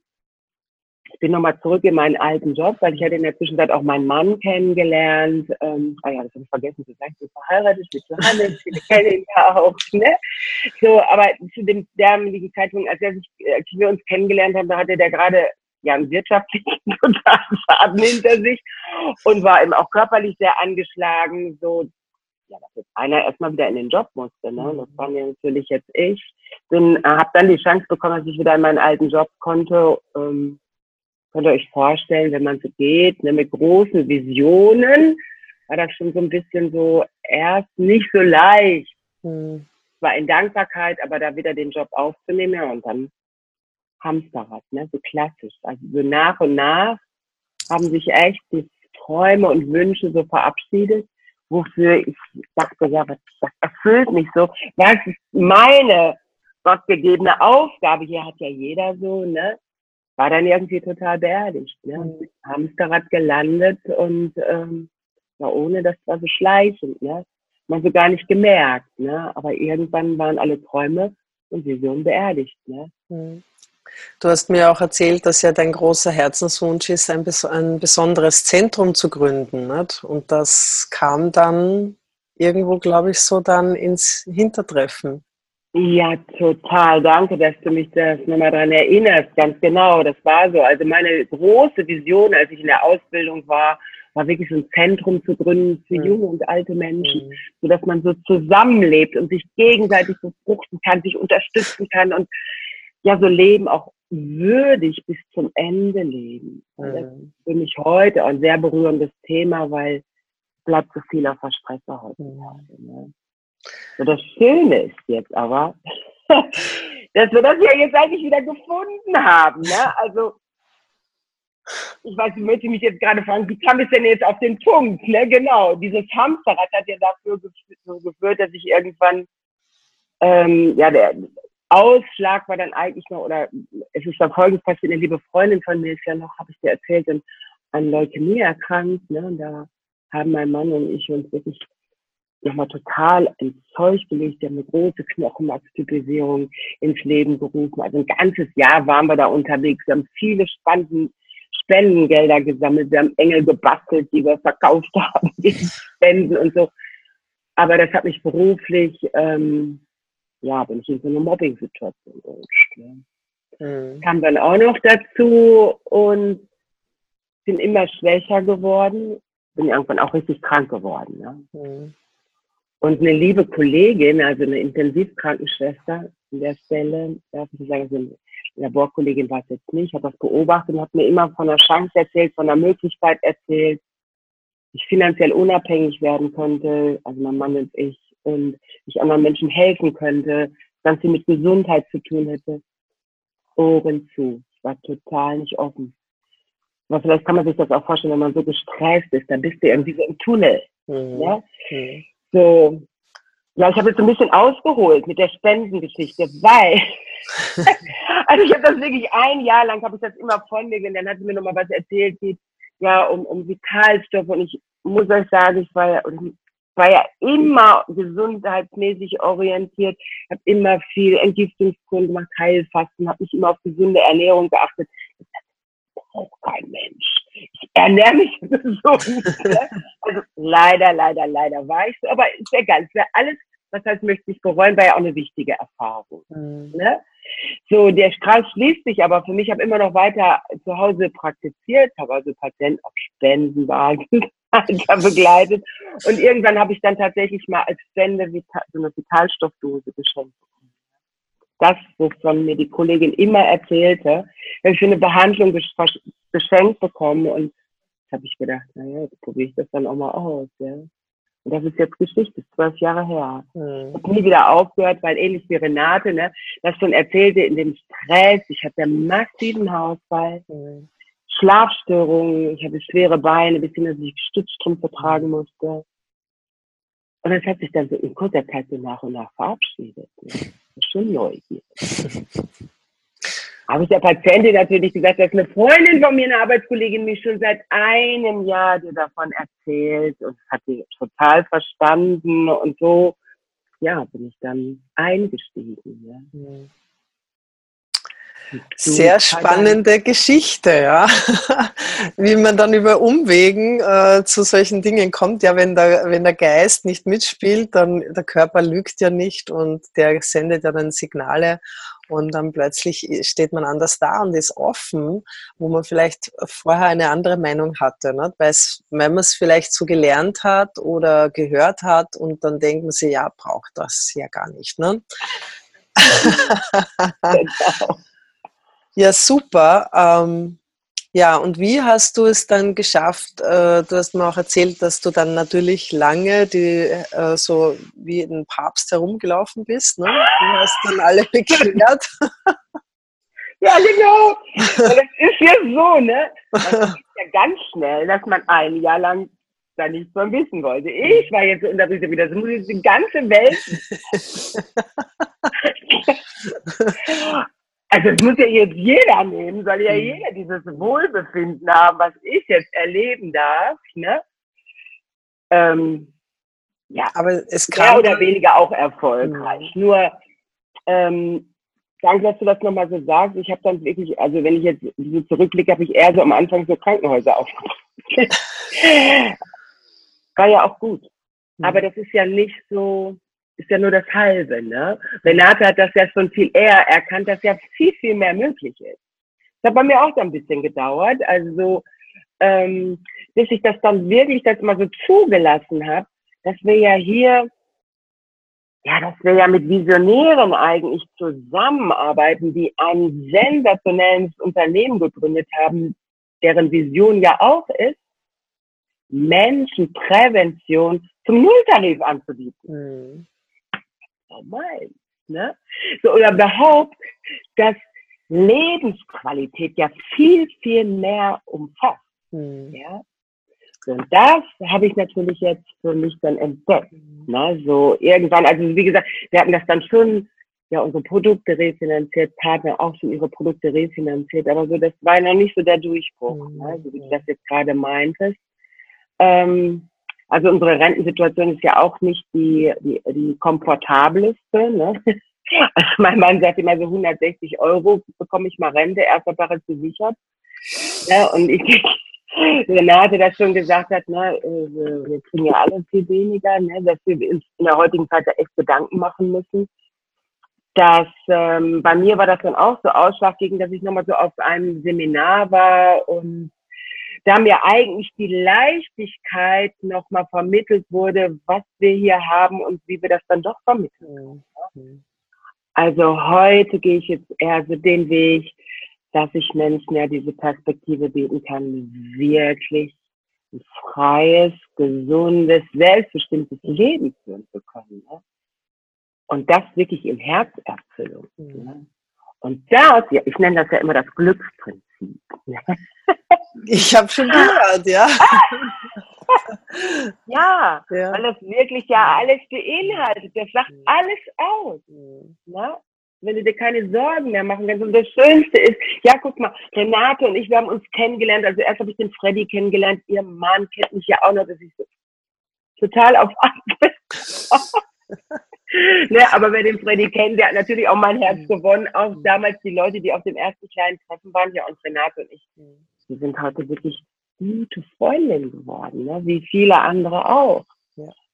ich bin nochmal zurück in meinen alten Job, weil ich hatte in der Zwischenzeit auch meinen Mann kennengelernt. Ähm, ah ja, das habe ich vergessen zu sagen. Ich bin verheiratet, bin Johannes, viele kennen ihn ja auch. Ne? So, aber zu dem damaligen Zeitpunkt, als, er sich, als wir uns kennengelernt haben, da hatte der gerade ja einen wirtschaftlichen totalen Schaden hinter sich und war eben auch körperlich sehr angeschlagen. So, ja, dass jetzt einer erstmal wieder in den Job musste. Ne? Das war mir natürlich jetzt ich. Bin, äh, habe dann die Chance bekommen, dass ich wieder in meinen alten Job konnte. Ähm, könnt ihr euch vorstellen, wenn man so geht, ne, mit großen Visionen, war das schon so ein bisschen so erst nicht so leicht. Hm. War in Dankbarkeit, aber da wieder den Job aufzunehmen ja, und dann Hamsterrad, ne, so klassisch. Also so nach und nach haben sich echt die Träume und Wünsche so verabschiedet, wofür ich dachte, ja, was, das erfüllt mich so. Was ist meine gottgegebene Aufgabe? Hier hat ja jeder so, ne? War dann irgendwie total beerdigt. Ne? Mhm. Hamsterrad gelandet und ähm, ja, ohne das war so schleichend. Ne? Man so gar nicht gemerkt. Ne? Aber irgendwann waren alle Träume und Visionen beerdigt. Ne? Mhm.
Du hast mir auch erzählt, dass ja dein großer Herzenswunsch ist, ein, ein besonderes Zentrum zu gründen. Nicht? Und das kam dann irgendwo, glaube ich, so dann ins Hintertreffen.
Ja, total. Danke, dass du mich das nochmal daran erinnerst. Ganz genau, das war so. Also meine große Vision, als ich in der Ausbildung war, war wirklich so ein Zentrum zu gründen für mhm. junge und alte Menschen, mhm. so dass man so zusammenlebt und sich gegenseitig befruchten kann, sich unterstützen kann und ja, so Leben auch würdig bis zum Ende leben. Mhm. Das ist für mich heute ein sehr berührendes Thema, weil bleibt so viel auf der Strecke heutzutage. Mhm. Das Schöne ist jetzt aber, dass wir das ja jetzt eigentlich wieder gefunden haben. Ne? Also, ich weiß, ich möchte mich jetzt gerade fragen, wie kam es denn jetzt auf den Punkt? Ne? Genau, dieses Hamsterrad hat ja dafür geführt, dass ich irgendwann, ähm, ja, der Ausschlag war dann eigentlich noch, oder es ist dann folgendes passiert, eine liebe Freundin von mir ist ja noch, habe ich dir erzählt, an Leukämie erkrankt. Ne? Und da haben mein Mann und ich uns wirklich nochmal total ins Zeug gelegt. Wir haben eine große Knochenmarkstypisierung ins Leben gerufen. Also ein ganzes Jahr waren wir da unterwegs. Wir haben viele spannende Spendengelder gesammelt. Wir haben Engel gebastelt, die wir verkauft haben gegen Spenden und so. Aber das hat mich beruflich, ähm, ja, bin ich in so eine Mobbing-Situation gerutscht. Ne? Mhm. Kam dann auch noch dazu und bin immer schwächer geworden. Bin irgendwann auch richtig krank geworden. Ne? Mhm. Und eine liebe Kollegin, also eine Intensivkrankenschwester an der Stelle, darf ich sagen, also eine Laborkollegin war es jetzt nicht, hat das beobachtet und hat mir immer von der Chance erzählt, von der Möglichkeit erzählt, ich finanziell unabhängig werden könnte, also mein Mann und ich, und ich anderen Menschen helfen könnte, ganz viel mit Gesundheit zu tun hätte. Ohren zu. Ich war total nicht offen. Aber vielleicht kann man sich das auch vorstellen, wenn man so gestresst ist, dann bist du irgendwie so im Tunnel. Mhm. Ja? Mhm so, ja, ich habe jetzt ein bisschen ausgeholt mit der Spendengeschichte, weil, also ich habe das wirklich ein Jahr lang, habe ich das immer von mir, und dann hat sie mir nochmal was erzählt, geht ja um, um Vitalstoffe und ich muss euch sagen, ich war, war ja immer gesundheitsmäßig orientiert, habe immer viel Entgiftungskuren gemacht, Heilfasten, habe mich immer auf gesunde Ernährung geachtet. Das braucht kein Mensch. Ich ernähre mich so. Ne? also leider, leider, leider war ich so. Aber ist egal. Es wäre alles, was heißt, möchte ich bereuen, war ja auch eine wichtige Erfahrung. Mhm. Ne? So, der Kreis schließt sich, aber für mich habe immer noch weiter zu Hause praktiziert, habe also Patienten auf Spendenwagen begleitet. Und irgendwann habe ich dann tatsächlich mal als Spende so eine Vitalstoffdose geschenkt das, wovon mir die Kollegin immer erzählte, habe ich für eine Behandlung geschenkt bekommen und habe ich gedacht, naja, jetzt probiere ich das dann auch mal aus, ja. Und das ist jetzt Geschichte, zwölf Jahre her. Mhm. Hab nie wieder aufgehört, weil ähnlich wie Renate, ne, das schon erzählte in dem Stress, ich hatte massiven Hausfall, mhm. Schlafstörungen, ich hatte schwere Beine, bis hin, dass ich Stützstrümpfe tragen musste. Und das hat sich dann so in kurzer Zeit so nach und nach verabschiedet. Ne? Schon neugierig. Habe ich der Patientin natürlich gesagt, dass eine Freundin von mir, eine Arbeitskollegin, mich schon seit einem Jahr dir davon erzählt und hat die total verstanden und so, ja, bin ich dann eingestiegen. Ja.
Sehr spannende Geschichte, ja. Wie man dann über Umwegen äh, zu solchen Dingen kommt. Ja, wenn der, wenn der Geist nicht mitspielt, dann der Körper lügt ja nicht und der sendet ja dann Signale und dann plötzlich steht man anders da und ist offen, wo man vielleicht vorher eine andere Meinung hatte. Ne? Weil wenn man es vielleicht so gelernt hat oder gehört hat und dann denkt man sich, ja, braucht das ja gar nicht. Ne? genau. Ja, super. Ähm, ja, und wie hast du es dann geschafft? Äh, du hast mir auch erzählt, dass du dann natürlich lange die, äh, so wie ein Papst herumgelaufen bist. Ne? Du hast dann alle bekehrt.
Ja, genau. Das ist ja so, ne? Das ist ja ganz schnell, dass man ein Jahr lang da nichts mehr wissen wollte. Ich war jetzt in der Rüse wieder, das muss jetzt die ganze Welt. Also es muss ja jetzt jeder nehmen, soll ja mhm. jeder dieses Wohlbefinden haben, was ich jetzt erleben darf. Ne? Ähm, ja, aber es kann mehr oder weniger auch erfolgreich. Mhm. Nur ähm, danke, dass du das nochmal so sagst. Ich habe dann wirklich, also wenn ich jetzt so zurückblicke, habe ich eher so am Anfang so Krankenhäuser aufgebaut. War ja auch gut. Mhm. Aber das ist ja nicht so, ist ja nur das Halbe. Ne? Renate hat das ja schon viel eher erkannt, dass ja viel, viel mehr möglich ist. Das hat bei mir auch so ein bisschen gedauert. Also, ähm, bis ich das dann wirklich das mal so zugelassen habe, dass wir ja hier, ja, dass wir ja mit Visionären eigentlich zusammenarbeiten, die ein sensationelles Unternehmen gegründet haben, deren Vision ja auch ist, Menschenprävention zum Nulltarif anzubieten. Mhm normal. Ne? So, oder überhaupt, dass Lebensqualität ja viel, viel mehr umfasst. Mhm. Ja? Und das habe ich natürlich jetzt für mich dann entdeckt. Ne? So irgendwann, also wie gesagt, wir hatten das dann schon, ja, unsere Produkte refinanziert, Partner auch schon ihre Produkte refinanziert, aber so, das war noch nicht so der Durchbruch, mhm. ne? so wie du das jetzt gerade meintest. Ähm, also unsere Rentensituation ist ja auch nicht die, die, die komfortabelste. Ne? Also mein Mann sagt immer so 160 Euro bekomme ich mal Rente, erster Sache gesichert. Ja, und ich, Renate das schon gesagt hat, ne, äh, wir kriegen ja alle viel weniger, ne, dass wir uns in der heutigen Zeit da echt Gedanken machen müssen. Dass ähm, bei mir war das dann auch so ausschlaggebend, dass ich nochmal so auf einem Seminar war und da mir eigentlich die Leichtigkeit nochmal vermittelt wurde, was wir hier haben und wie wir das dann doch vermitteln. Mhm. Also heute gehe ich jetzt eher so den Weg, dass ich Menschen ja diese Perspektive bieten kann, wirklich ein freies, gesundes, selbstbestimmtes Leben führen zu können. Ne? Und das wirklich in Herzerfüllung. Mhm. Ne? Und das, ja, ich nenne das ja immer das Glücksprinzip.
Ich habe schon gehört, ja.
ja, ja, weil das wirklich ja alles beinhaltet. Das sagt mhm. alles aus. Mhm. Ne? Wenn du dir keine Sorgen mehr machen kannst. Und das Schönste ist, ja, guck mal, Renate und ich, wir haben uns kennengelernt. Also erst habe ich den Freddy kennengelernt. Ihr Mann kennt mich ja auch noch. Das ist so, total auf ne, aber wer den Freddy kennt, der hat natürlich auch mein Herz mhm. gewonnen. Auch mhm. damals die Leute, die auf dem ersten kleinen Treffen waren, ja und Renate und ich, mhm. die sind heute wirklich gute Freundinnen geworden, ne? wie viele andere auch.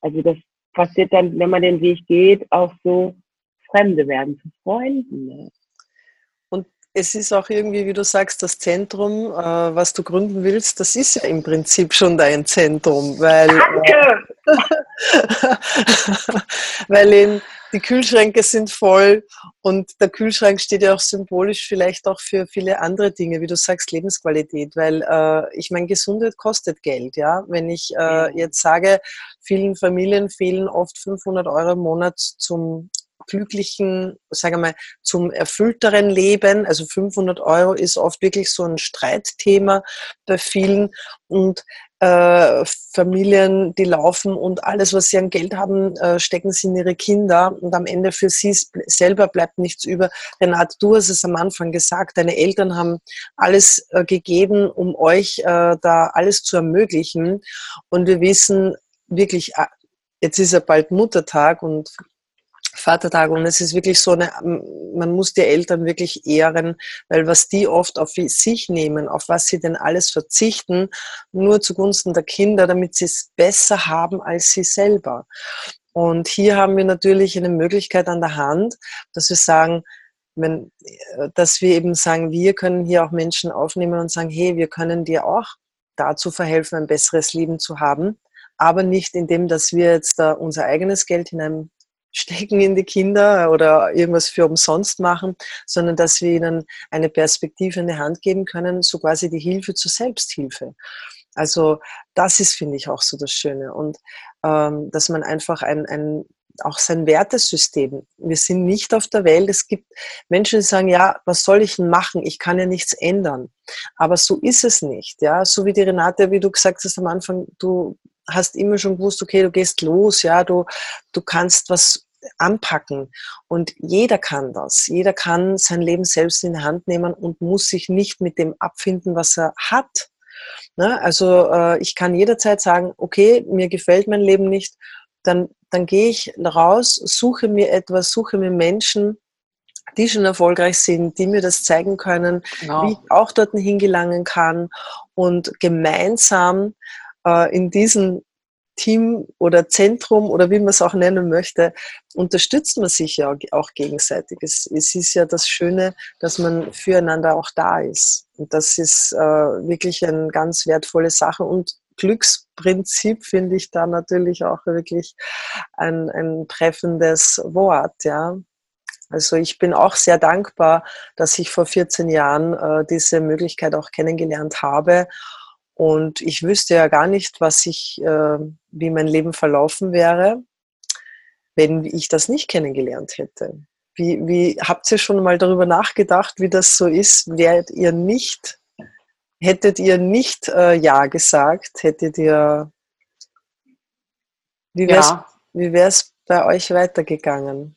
Also das passiert dann, wenn man den Weg geht, auch so Fremde werden zu Freunden. Ne?
es ist auch irgendwie, wie du sagst, das Zentrum, äh, was du gründen willst, das ist ja im Prinzip schon dein Zentrum, weil,
Danke.
Äh, weil eben die Kühlschränke sind voll und der Kühlschrank steht ja auch symbolisch vielleicht auch für viele andere Dinge, wie du sagst, Lebensqualität, weil äh, ich meine, Gesundheit kostet Geld, ja. Wenn ich äh, jetzt sage, vielen Familien fehlen oft 500 Euro im Monat zum glücklichen, sagen wir mal, zum erfüllteren Leben. Also 500 Euro ist oft wirklich so ein Streitthema bei vielen und äh, Familien, die laufen und alles, was sie an Geld haben, äh, stecken sie in ihre Kinder und am Ende für sie selber bleibt nichts über. Renate, du hast es am Anfang gesagt, deine Eltern haben alles äh, gegeben, um euch äh, da alles zu ermöglichen und wir wissen wirklich, äh, jetzt ist ja bald Muttertag und Vatertag und es ist wirklich so eine, man muss die Eltern wirklich ehren, weil was die oft auf sich nehmen, auf was sie denn alles verzichten, nur zugunsten der Kinder, damit sie es besser haben als sie selber. Und hier haben wir natürlich eine Möglichkeit an der Hand, dass wir sagen, wenn, dass wir eben sagen, wir können hier auch Menschen aufnehmen und sagen, hey, wir können dir auch dazu verhelfen, ein besseres Leben zu haben, aber nicht indem, dass wir jetzt unser eigenes Geld hinein stecken in die Kinder oder irgendwas für umsonst machen, sondern dass wir ihnen eine Perspektive in die Hand geben können, so quasi die Hilfe zur Selbsthilfe. Also das ist, finde ich, auch so das Schöne. Und ähm, dass man einfach ein, ein auch sein Wertesystem. Wir sind nicht auf der Welt. Es gibt Menschen, die sagen, ja, was soll ich denn machen? Ich kann ja nichts ändern. Aber so ist es nicht. Ja, so wie die Renate, wie du gesagt hast am Anfang, du hast immer schon gewusst, okay, du gehst los, ja, du, du kannst was anpacken. Und jeder kann das. Jeder kann sein Leben selbst in die Hand nehmen und muss sich nicht mit dem abfinden, was er hat. Ne? Also äh, ich kann jederzeit sagen, okay, mir gefällt mein Leben nicht, dann, dann gehe ich raus, suche mir etwas, suche mir Menschen, die schon erfolgreich sind, die mir das zeigen können, genau. wie ich auch dorthin hingelangen kann und gemeinsam in diesem Team oder Zentrum oder wie man es auch nennen möchte, unterstützt man sich ja auch gegenseitig. Es, es ist ja das Schöne, dass man füreinander auch da ist. Und das ist äh, wirklich eine ganz wertvolle Sache. Und Glücksprinzip finde ich da natürlich auch wirklich ein, ein treffendes Wort, ja. Also ich bin auch sehr dankbar, dass ich vor 14 Jahren äh, diese Möglichkeit auch kennengelernt habe und ich wüsste ja gar nicht, was ich, äh, wie mein Leben verlaufen wäre, wenn ich das nicht kennengelernt hätte. Wie, wie habt ihr schon mal darüber nachgedacht, wie das so ist? Wäret ihr nicht, hättet ihr nicht äh, Ja gesagt, hättet ihr, wie wäre es ja. bei euch weitergegangen?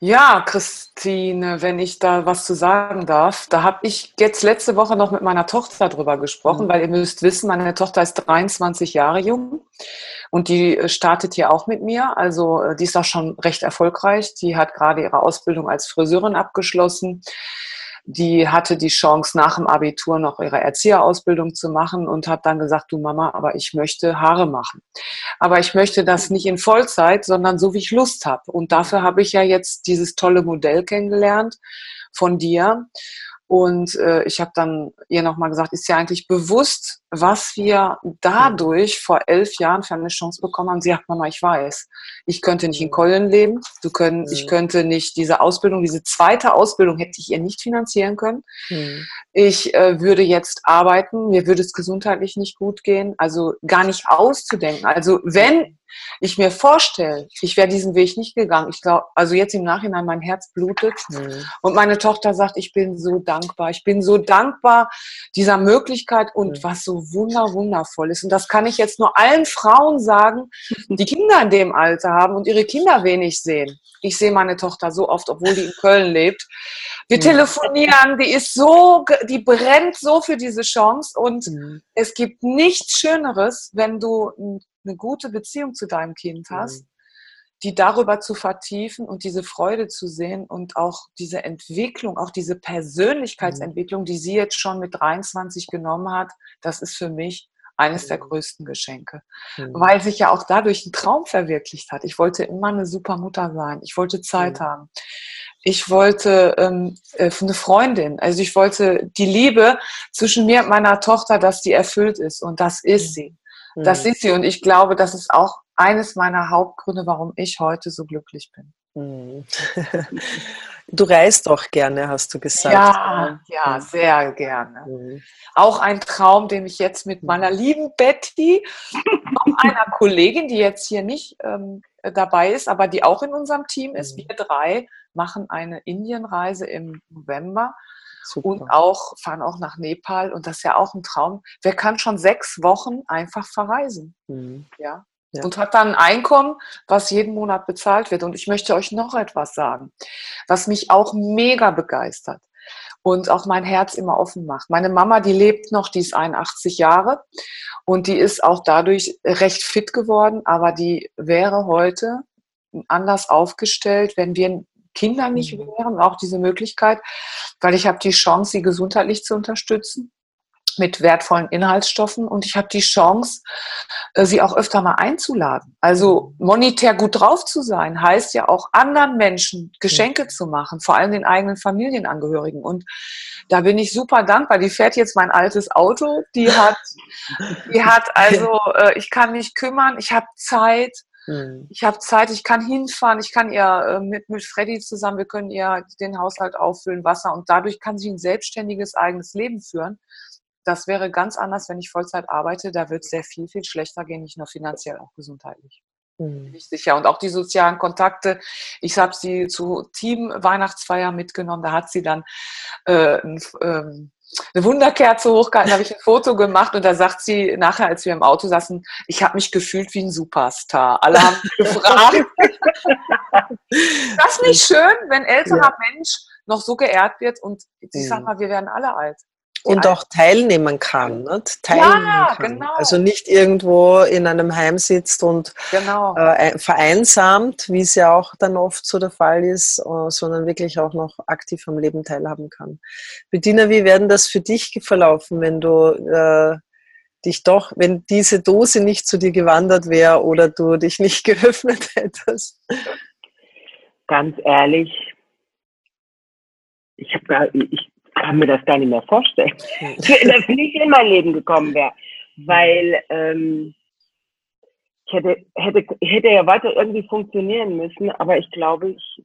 Ja, Christine, wenn ich da was zu sagen darf, da habe ich jetzt letzte Woche noch mit meiner Tochter drüber gesprochen, mhm. weil ihr müsst wissen, meine Tochter ist 23 Jahre jung und die äh, startet hier auch mit mir. Also äh, die ist auch schon recht erfolgreich. Die hat gerade ihre Ausbildung als Friseurin abgeschlossen die hatte die Chance, nach dem Abitur noch ihre Erzieherausbildung zu machen und hat dann gesagt, du Mama, aber ich möchte Haare machen. Aber ich möchte das nicht in Vollzeit, sondern so, wie ich Lust habe. Und dafür habe ich ja jetzt dieses tolle Modell kennengelernt von dir. Und äh, ich habe dann ihr nochmal gesagt, ist ja eigentlich bewusst, was wir dadurch vor elf Jahren für eine Chance bekommen haben. Sie sagt, Mama, ich weiß, ich könnte nicht in Keulen leben, du können, mhm. ich könnte nicht diese Ausbildung, diese zweite Ausbildung hätte ich ihr nicht finanzieren können. Mhm. Ich äh, würde jetzt arbeiten, mir würde es gesundheitlich nicht gut gehen, also gar nicht auszudenken. Also wenn ich mir vorstelle, ich wäre diesen Weg nicht gegangen. Ich glaube, also jetzt im Nachhinein, mein Herz blutet. Mhm. Und meine Tochter sagt, ich bin so dankbar. Ich bin so dankbar dieser Möglichkeit und mhm. was so wunder, wundervoll ist. Und das kann ich jetzt nur allen Frauen sagen, die Kinder in dem Alter haben und ihre Kinder wenig sehen. Ich sehe meine Tochter so oft, obwohl die in Köln lebt. Wir mhm. telefonieren, die ist so, die brennt so für diese Chance und mhm. es gibt nichts Schöneres, wenn du eine gute Beziehung zu deinem Kind hast, mhm. die darüber zu vertiefen und diese Freude zu sehen und auch diese Entwicklung, auch diese Persönlichkeitsentwicklung, die sie jetzt schon mit 23 genommen hat, das ist für mich eines der mhm. größten Geschenke, mhm. weil sich ja auch dadurch ein Traum verwirklicht hat. Ich wollte immer eine super Mutter sein. Ich wollte Zeit mhm. haben. Ich wollte ähm, äh, eine Freundin. Also ich wollte die Liebe zwischen mir und meiner Tochter, dass die erfüllt ist. Und das ist mhm. sie. Das ist sie. Und ich glaube, das ist auch eines meiner Hauptgründe, warum ich heute so glücklich bin.
Mhm. Du reist auch gerne, hast du gesagt.
Ja, ja, sehr gerne. Mhm. Auch ein Traum, den ich jetzt mit meiner lieben Betty, auch einer Kollegin, die jetzt hier nicht ähm, dabei ist, aber die auch in unserem Team ist, mhm. wir drei machen eine Indienreise im November. Super. Und auch fahren auch nach Nepal und das ist ja auch ein Traum. Wer kann schon sechs Wochen einfach verreisen? Mhm. Ja. Ja. Und hat dann ein Einkommen, was jeden Monat bezahlt wird. Und ich möchte euch noch etwas sagen, was mich auch mega begeistert und auch mein Herz immer offen macht. Meine Mama, die lebt noch, die ist 81 Jahre und die ist auch dadurch recht fit geworden, aber die wäre heute anders aufgestellt, wenn wir Kinder nicht mhm. wären, auch diese Möglichkeit, weil ich habe die Chance, sie gesundheitlich zu unterstützen mit wertvollen Inhaltsstoffen und ich habe die Chance, äh, sie auch öfter mal einzuladen. Also monetär gut drauf zu sein, heißt ja auch anderen Menschen Geschenke mhm. zu machen, vor allem den eigenen Familienangehörigen. Und da bin ich super dankbar. Die fährt jetzt mein altes Auto, die hat, die hat also, äh, ich kann mich kümmern, ich habe Zeit. Mhm. Ich habe Zeit, ich kann hinfahren, ich kann ihr äh, mit, mit Freddy zusammen, wir können ihr den Haushalt auffüllen, Wasser und dadurch kann sie ein selbstständiges eigenes Leben führen. Das wäre ganz anders, wenn ich Vollzeit arbeite. Da wird es sehr viel, viel schlechter gehen, nicht nur finanziell, auch gesundheitlich. Mhm. Bin ich sicher. Und auch die sozialen Kontakte. Ich habe sie zu Team-Weihnachtsfeier mitgenommen. Da hat sie dann äh, ein, ähm, eine Wunderkerze hochgehalten, habe ich ein Foto gemacht und da sagt sie nachher, als wir im Auto saßen, ich habe mich gefühlt wie ein Superstar. Alle haben gefragt. das ist nicht schön, wenn älterer ja. Mensch noch so geehrt wird und ich sag mal, wir werden alle alt
und auch teilnehmen kann. Nicht? Teilnehmen ja, kann. Genau. Also nicht irgendwo in einem Heim sitzt und genau. äh, vereinsamt, wie es ja auch dann oft so der Fall ist, äh, sondern wirklich auch noch aktiv am Leben teilhaben kann. Bettina, wie werden das für dich verlaufen, wenn du äh, dich doch, wenn diese Dose nicht zu dir gewandert wäre oder du dich nicht geöffnet hättest?
Ganz ehrlich, ich habe ich kann mir das gar nicht mehr vorstellen, dass nicht in mein Leben gekommen wäre. Weil ähm, ich hätte, hätte, hätte ja weiter irgendwie funktionieren müssen, aber ich glaube, ich,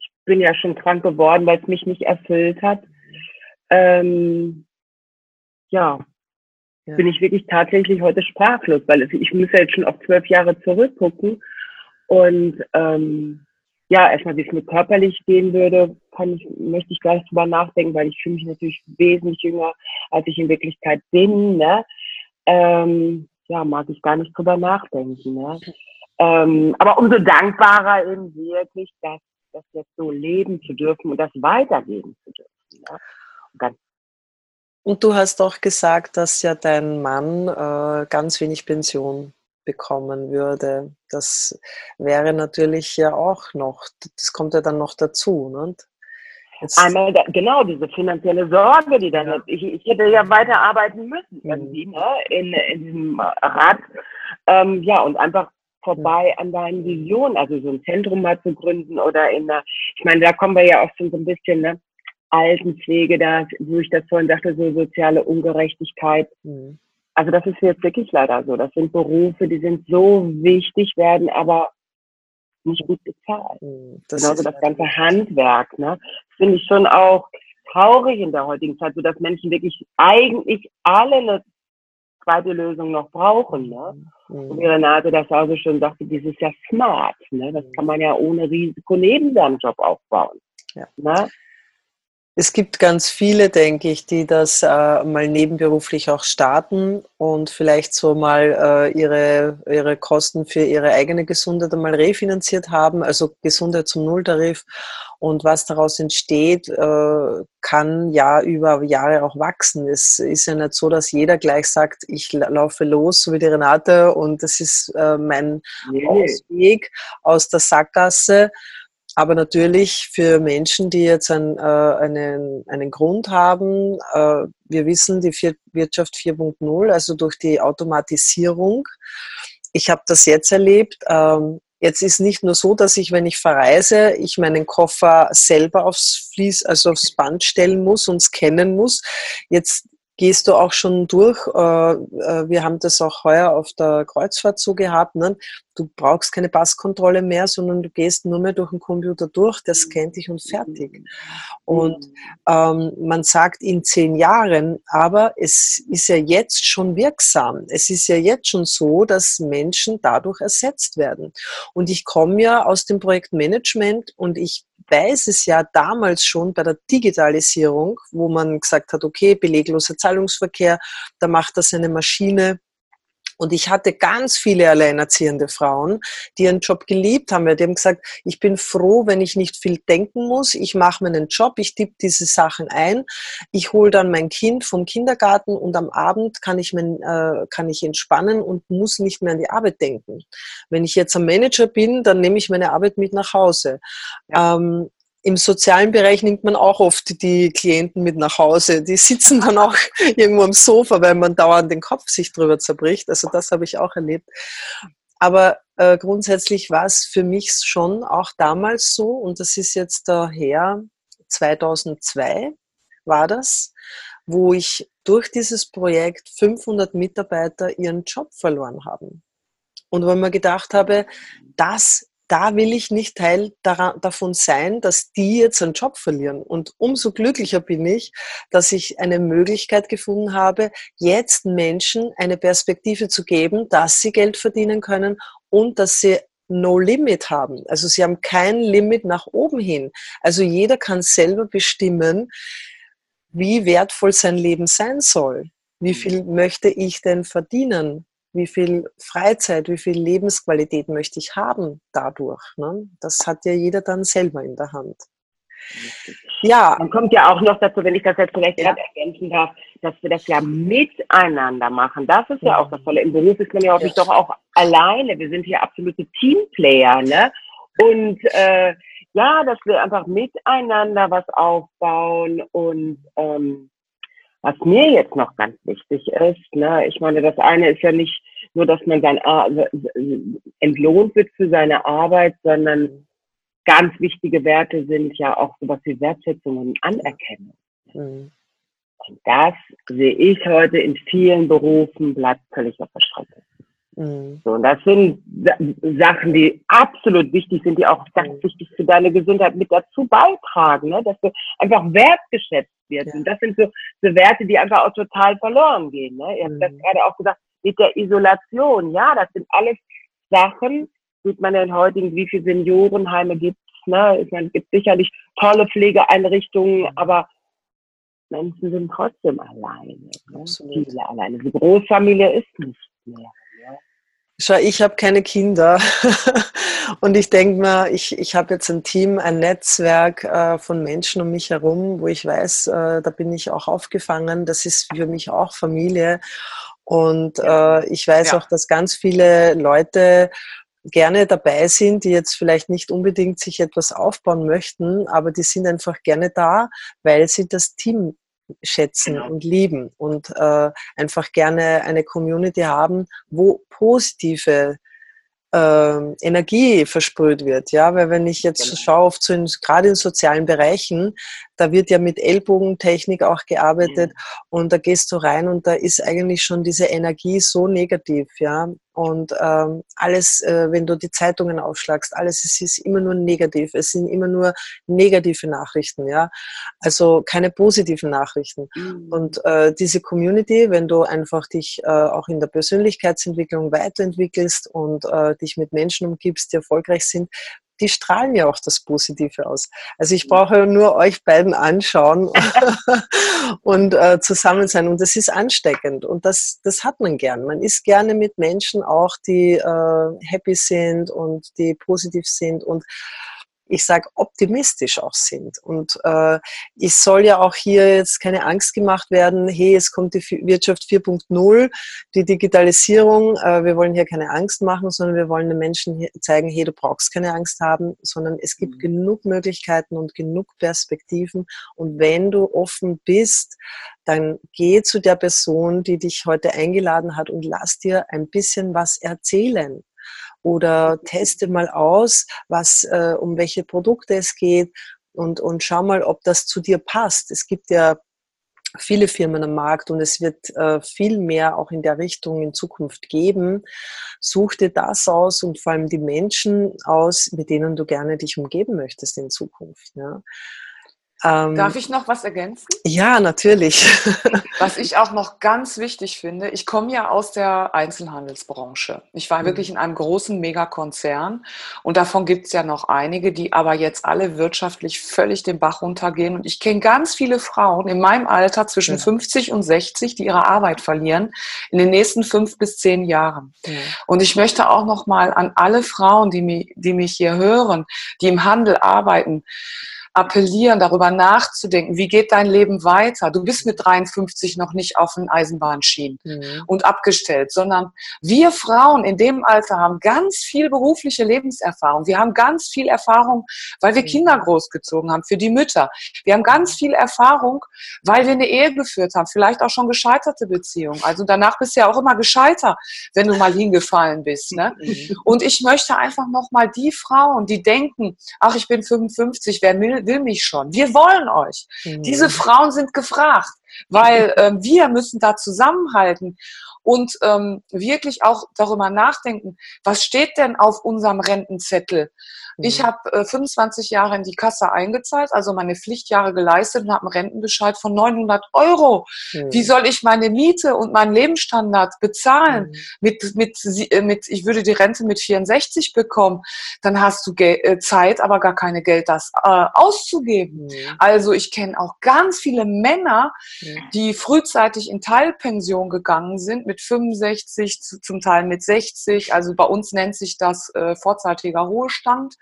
ich bin ja schon krank geworden, weil es mich nicht erfüllt hat. Ähm, ja, ja, bin ich wirklich tatsächlich heute sprachlos, weil ich muss ja jetzt schon auf zwölf Jahre zurückgucken und ähm, ja, erstmal, wie es mir körperlich gehen würde, kann ich, möchte ich gleich drüber nachdenken, weil ich fühle mich natürlich wesentlich jünger, als ich in Wirklichkeit bin. Ne? Ähm, ja, mag ich gar nicht drüber nachdenken. Ne? Ähm, aber umso dankbarer eben wirklich, dass das jetzt so leben zu dürfen und das weitergeben zu dürfen. Ne?
Und, und du hast auch gesagt, dass ja dein Mann äh, ganz wenig Pension bekommen würde. Das wäre natürlich ja auch noch, das kommt ja dann noch dazu. Ne?
Jetzt Einmal, da, genau, diese finanzielle Sorge, die dann, ja. ich, ich hätte ja weiter arbeiten müssen, mhm. irgendwie, ne, in, in diesem Rad, ähm, ja, und einfach vorbei an deinen Visionen, also so ein Zentrum mal zu gründen oder in einer, ich meine, da kommen wir ja auch schon so ein bisschen, ne, Altenpflege, da, wo ich das vorhin sagte, so soziale Ungerechtigkeit. Mhm. Also das ist jetzt wirklich leider so. Das sind Berufe, die sind so wichtig, werden aber nicht gut bezahlt. Hm, das Genauso das ganze Handwerk. Ne? Das finde ich schon auch traurig in der heutigen Zeit, so dass Menschen wirklich eigentlich alle eine zweite Lösung noch brauchen. Ne? Mhm. Und wie Renate das auch so schon sagte, dieses ja smart. Ne? Das kann man ja ohne Risiko neben seinem Job aufbauen. Ja. Ne?
Es gibt ganz viele, denke ich, die das äh, mal nebenberuflich auch starten und vielleicht so mal äh, ihre, ihre Kosten für ihre eigene Gesundheit einmal refinanziert haben, also Gesundheit zum Nulltarif. Und was daraus entsteht, äh, kann ja über Jahre auch wachsen. Es ist ja nicht so, dass jeder gleich sagt, ich laufe los, so wie die Renate, und das ist äh, mein nee. Ausweg aus der Sackgasse aber natürlich für Menschen, die jetzt ein, äh, einen, einen Grund haben, äh, wir wissen, die Wirtschaft 4.0, also durch die Automatisierung, ich habe das jetzt erlebt, ähm, Jetzt ist nicht nur so, dass ich, wenn ich verreise, ich meinen Koffer selber aufs Fließ, also aufs Band stellen muss und scannen muss. Jetzt gehst du auch schon durch. Äh, äh, wir haben das auch heuer auf der Kreuzfahrt so gehabt. Ne? Du brauchst keine Passkontrolle mehr, sondern du gehst nur mehr durch den Computer durch, der scannt dich und fertig. Und ähm, man sagt in zehn Jahren, aber es ist ja jetzt schon wirksam. Es ist ja jetzt schon so, dass Menschen dadurch ersetzt werden. Und ich komme ja aus dem Projektmanagement und ich weiß es ja damals schon bei der Digitalisierung, wo man gesagt hat, okay, belegloser Zahlungsverkehr, da macht das eine Maschine und ich hatte ganz viele alleinerziehende Frauen, die ihren Job geliebt haben. Die haben gesagt, ich bin froh, wenn ich nicht viel denken muss. Ich mache meinen Job, ich tippe diese Sachen ein. Ich hole dann mein Kind vom Kindergarten und am Abend kann ich, mein, äh, kann ich entspannen und muss nicht mehr an die Arbeit denken. Wenn ich jetzt ein Manager bin, dann nehme ich meine Arbeit mit nach Hause. Ja. Ähm, im sozialen Bereich nimmt man auch oft die Klienten mit nach Hause. Die sitzen dann auch irgendwo am Sofa, weil man dauernd den Kopf sich drüber zerbricht. Also das habe ich auch erlebt. Aber äh, grundsätzlich war es für mich schon auch damals so, und das ist jetzt daher 2002 war das, wo ich durch dieses Projekt 500 Mitarbeiter ihren Job verloren haben. Und wo ich mir gedacht habe, das da will ich nicht Teil davon sein, dass die jetzt einen Job verlieren. Und umso glücklicher bin ich, dass ich eine Möglichkeit gefunden habe, jetzt Menschen eine Perspektive zu geben, dass sie Geld verdienen können und dass sie No Limit haben. Also sie haben kein Limit nach oben hin. Also jeder kann selber bestimmen, wie wertvoll sein Leben sein soll. Wie viel möchte ich denn verdienen? Wie viel Freizeit, wie viel Lebensqualität möchte ich haben dadurch. Ne? Das hat ja jeder dann selber in der Hand.
Ja. Dann kommt ja auch noch dazu, wenn ich das jetzt vielleicht ja. ergänzen darf, dass wir das ja miteinander machen. Das ist ja, ja auch das Tolle. Im Beruf ist man ja häufig ja. doch auch alleine. Wir sind hier absolute Teamplayer, ne? Und äh, ja, dass wir einfach miteinander was aufbauen und ähm, was mir jetzt noch ganz wichtig ist, ne, ich meine, das eine ist ja nicht nur, dass man sein entlohnt wird für seine Arbeit, sondern ganz wichtige Werte sind ja auch sowas wie Wertschätzung und Anerkennung. Mhm. Und das sehe ich heute in vielen Berufen, bleibt völlig auf der Strecke. Mhm. So, und das sind Sachen, die absolut wichtig sind, die auch ganz mhm. wichtig für deine Gesundheit mit dazu beitragen, ne? dass du einfach wertgeschätzt wirst. Ja. Und das sind so, so Werte, die einfach auch total verloren gehen. Ne? Ihr habt das mhm. gerade auch gesagt, mit der Isolation. Ja, das sind alles Sachen, sieht man in heutigen, wie viele Seniorenheime gibt es. Ne? Ich meine, es gibt sicherlich tolle Pflegeeinrichtungen, aber Menschen sind trotzdem alleine. Ne? Viele alleine. Die Großfamilie ist nicht mehr.
Schau, ich habe keine Kinder und ich denke mir, ich, ich habe jetzt ein Team, ein Netzwerk äh, von Menschen um mich herum, wo ich weiß, äh, da bin ich auch aufgefangen. Das ist für mich auch Familie. Und äh, ich weiß ja. auch, dass ganz viele Leute gerne dabei sind, die jetzt vielleicht nicht unbedingt sich etwas aufbauen möchten, aber die sind einfach gerne da, weil sie das Team schätzen genau. und lieben und äh, einfach gerne eine Community haben, wo positive äh, Energie versprüht wird. Ja, weil wenn ich jetzt genau. schaue, oft so in, gerade in sozialen Bereichen, da wird ja mit Ellbogentechnik auch gearbeitet mhm. und da gehst du rein und da ist eigentlich schon diese Energie so negativ, ja. Und ähm, alles, äh, wenn du die Zeitungen aufschlagst, alles es ist immer nur negativ. Es sind immer nur negative Nachrichten, ja. Also keine positiven Nachrichten. Mhm. Und äh, diese Community, wenn du einfach dich äh, auch in der Persönlichkeitsentwicklung weiterentwickelst und äh, dich mit Menschen umgibst, die erfolgreich sind, die strahlen ja auch das Positive aus. Also ich brauche nur euch beiden anschauen und äh, zusammen sein. Und das ist ansteckend und das, das hat man gern. Man ist gerne mit Menschen auch, die äh, happy sind und die positiv sind und ich sage, optimistisch auch sind. Und äh, es soll ja auch hier jetzt keine Angst gemacht werden, hey, es kommt die Wirtschaft 4.0, die Digitalisierung, äh, wir wollen hier keine Angst machen, sondern wir wollen den Menschen zeigen, hey, du brauchst keine Angst haben, sondern es gibt mhm. genug Möglichkeiten und genug Perspektiven. Und wenn du offen bist, dann geh zu der Person, die dich heute eingeladen hat und lass dir ein bisschen was erzählen oder teste mal aus, was, äh, um welche Produkte es geht und, und schau mal, ob das zu dir passt. Es gibt ja viele Firmen am Markt und es wird äh, viel mehr auch in der Richtung in Zukunft geben. Such dir das aus und vor allem die Menschen aus, mit denen du gerne dich umgeben möchtest in Zukunft. Ja.
Ähm, Darf ich noch was ergänzen?
Ja, natürlich.
was ich auch noch ganz wichtig finde, ich komme ja aus der Einzelhandelsbranche. Ich war mhm. wirklich in einem großen Megakonzern und davon gibt es ja noch einige, die aber jetzt alle wirtschaftlich völlig den Bach runtergehen. Und ich kenne ganz viele Frauen in meinem Alter zwischen ja. 50 und 60, die ihre Arbeit verlieren in den nächsten fünf bis zehn Jahren. Ja. Und ich möchte auch noch mal an alle Frauen, die mich, die mich hier hören, die im Handel arbeiten, appellieren, darüber nachzudenken, wie geht dein Leben weiter? Du bist mit 53 noch nicht auf den Eisenbahnschienen mhm. und abgestellt, sondern wir Frauen in dem Alter haben ganz viel berufliche Lebenserfahrung. Wir haben ganz viel Erfahrung, weil wir mhm. Kinder großgezogen haben, für die Mütter. Wir haben ganz viel Erfahrung, weil wir eine Ehe geführt haben, vielleicht auch schon gescheiterte Beziehungen. Also danach bist du ja auch immer gescheiter, wenn du mal hingefallen bist. Ne? Mhm. Und ich möchte einfach nochmal die Frauen, die denken, ach, ich bin 55, wer will, will mich schon. Wir wollen euch. Mhm. Diese Frauen sind gefragt, weil äh, wir müssen da zusammenhalten und ähm, wirklich auch darüber nachdenken, was steht denn auf unserem Rentenzettel? Ich mhm. habe äh, 25 Jahre in die Kasse eingezahlt, also meine Pflichtjahre geleistet und habe einen Rentenbescheid von 900 Euro. Mhm. Wie soll ich meine Miete und meinen Lebensstandard bezahlen? Mhm. Mit, mit, äh, mit, ich würde die Rente mit 64 bekommen. Dann hast du Gel äh, Zeit, aber gar keine Geld, das äh, auszugeben. Mhm. Also ich kenne auch ganz viele Männer. Die frühzeitig in Teilpension gegangen sind, mit 65, zum Teil mit 60. Also bei uns nennt sich das äh, vorzeitiger Ruhestand.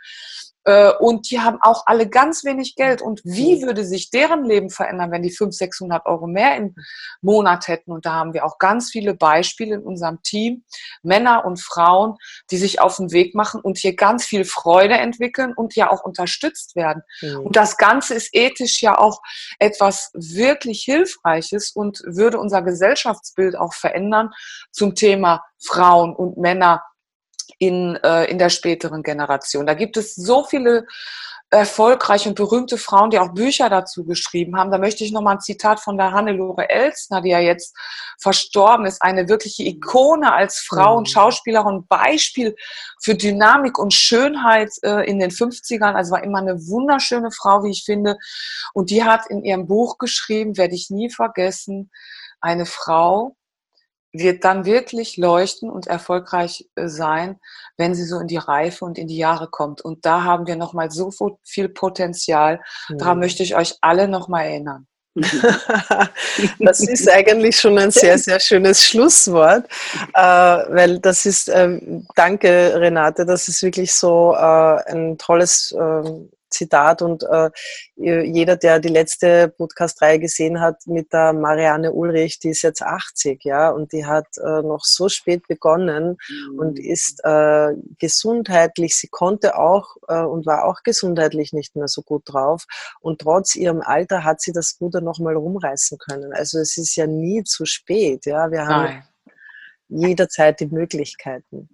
Äh, und die haben auch alle ganz wenig Geld. Und wie würde sich deren Leben verändern, wenn die 500, 600 Euro mehr im Monat hätten? Und da haben wir auch ganz viele Beispiele in unserem Team, Männer und Frauen, die sich auf den Weg machen und hier ganz viel Freude entwickeln und ja auch unterstützt werden. Mhm. Und das Ganze ist ethisch ja auch etwas wirklich Hilfreiches und würde unser Gesellschaftsbild auch verändern zum Thema Frauen und Männer in, äh, in der späteren Generation. Da gibt es so viele erfolgreiche und berühmte Frauen, die auch Bücher dazu geschrieben haben. Da möchte ich nochmal ein Zitat von der Hannelore Elsner, die ja jetzt verstorben ist, eine wirkliche Ikone als Frau und mhm. Schauspielerin, Beispiel für Dynamik und Schönheit äh, in den 50ern. Also war immer eine wunderschöne Frau, wie ich finde. Und die hat in ihrem Buch geschrieben, werde ich nie vergessen, eine Frau, wird dann wirklich leuchten und erfolgreich äh, sein, wenn sie so in die Reife und in die Jahre kommt. Und da haben wir nochmal so viel Potenzial. Mhm. Daran möchte ich euch alle nochmal erinnern.
das ist eigentlich schon ein sehr, sehr schönes Schlusswort, äh, weil das ist, äh, danke Renate, das ist wirklich so äh, ein tolles ähm, Zitat und äh, jeder, der die letzte Podcast-Reihe gesehen hat mit der Marianne Ulrich, die ist jetzt 80, ja, und die hat äh, noch so spät begonnen mhm. und ist äh, gesundheitlich, sie konnte auch äh, und war auch gesundheitlich nicht mehr so gut drauf und trotz ihrem Alter hat sie das Ruder nochmal rumreißen können. Also es ist ja nie zu spät, ja, wir haben Nein. jederzeit die Möglichkeiten.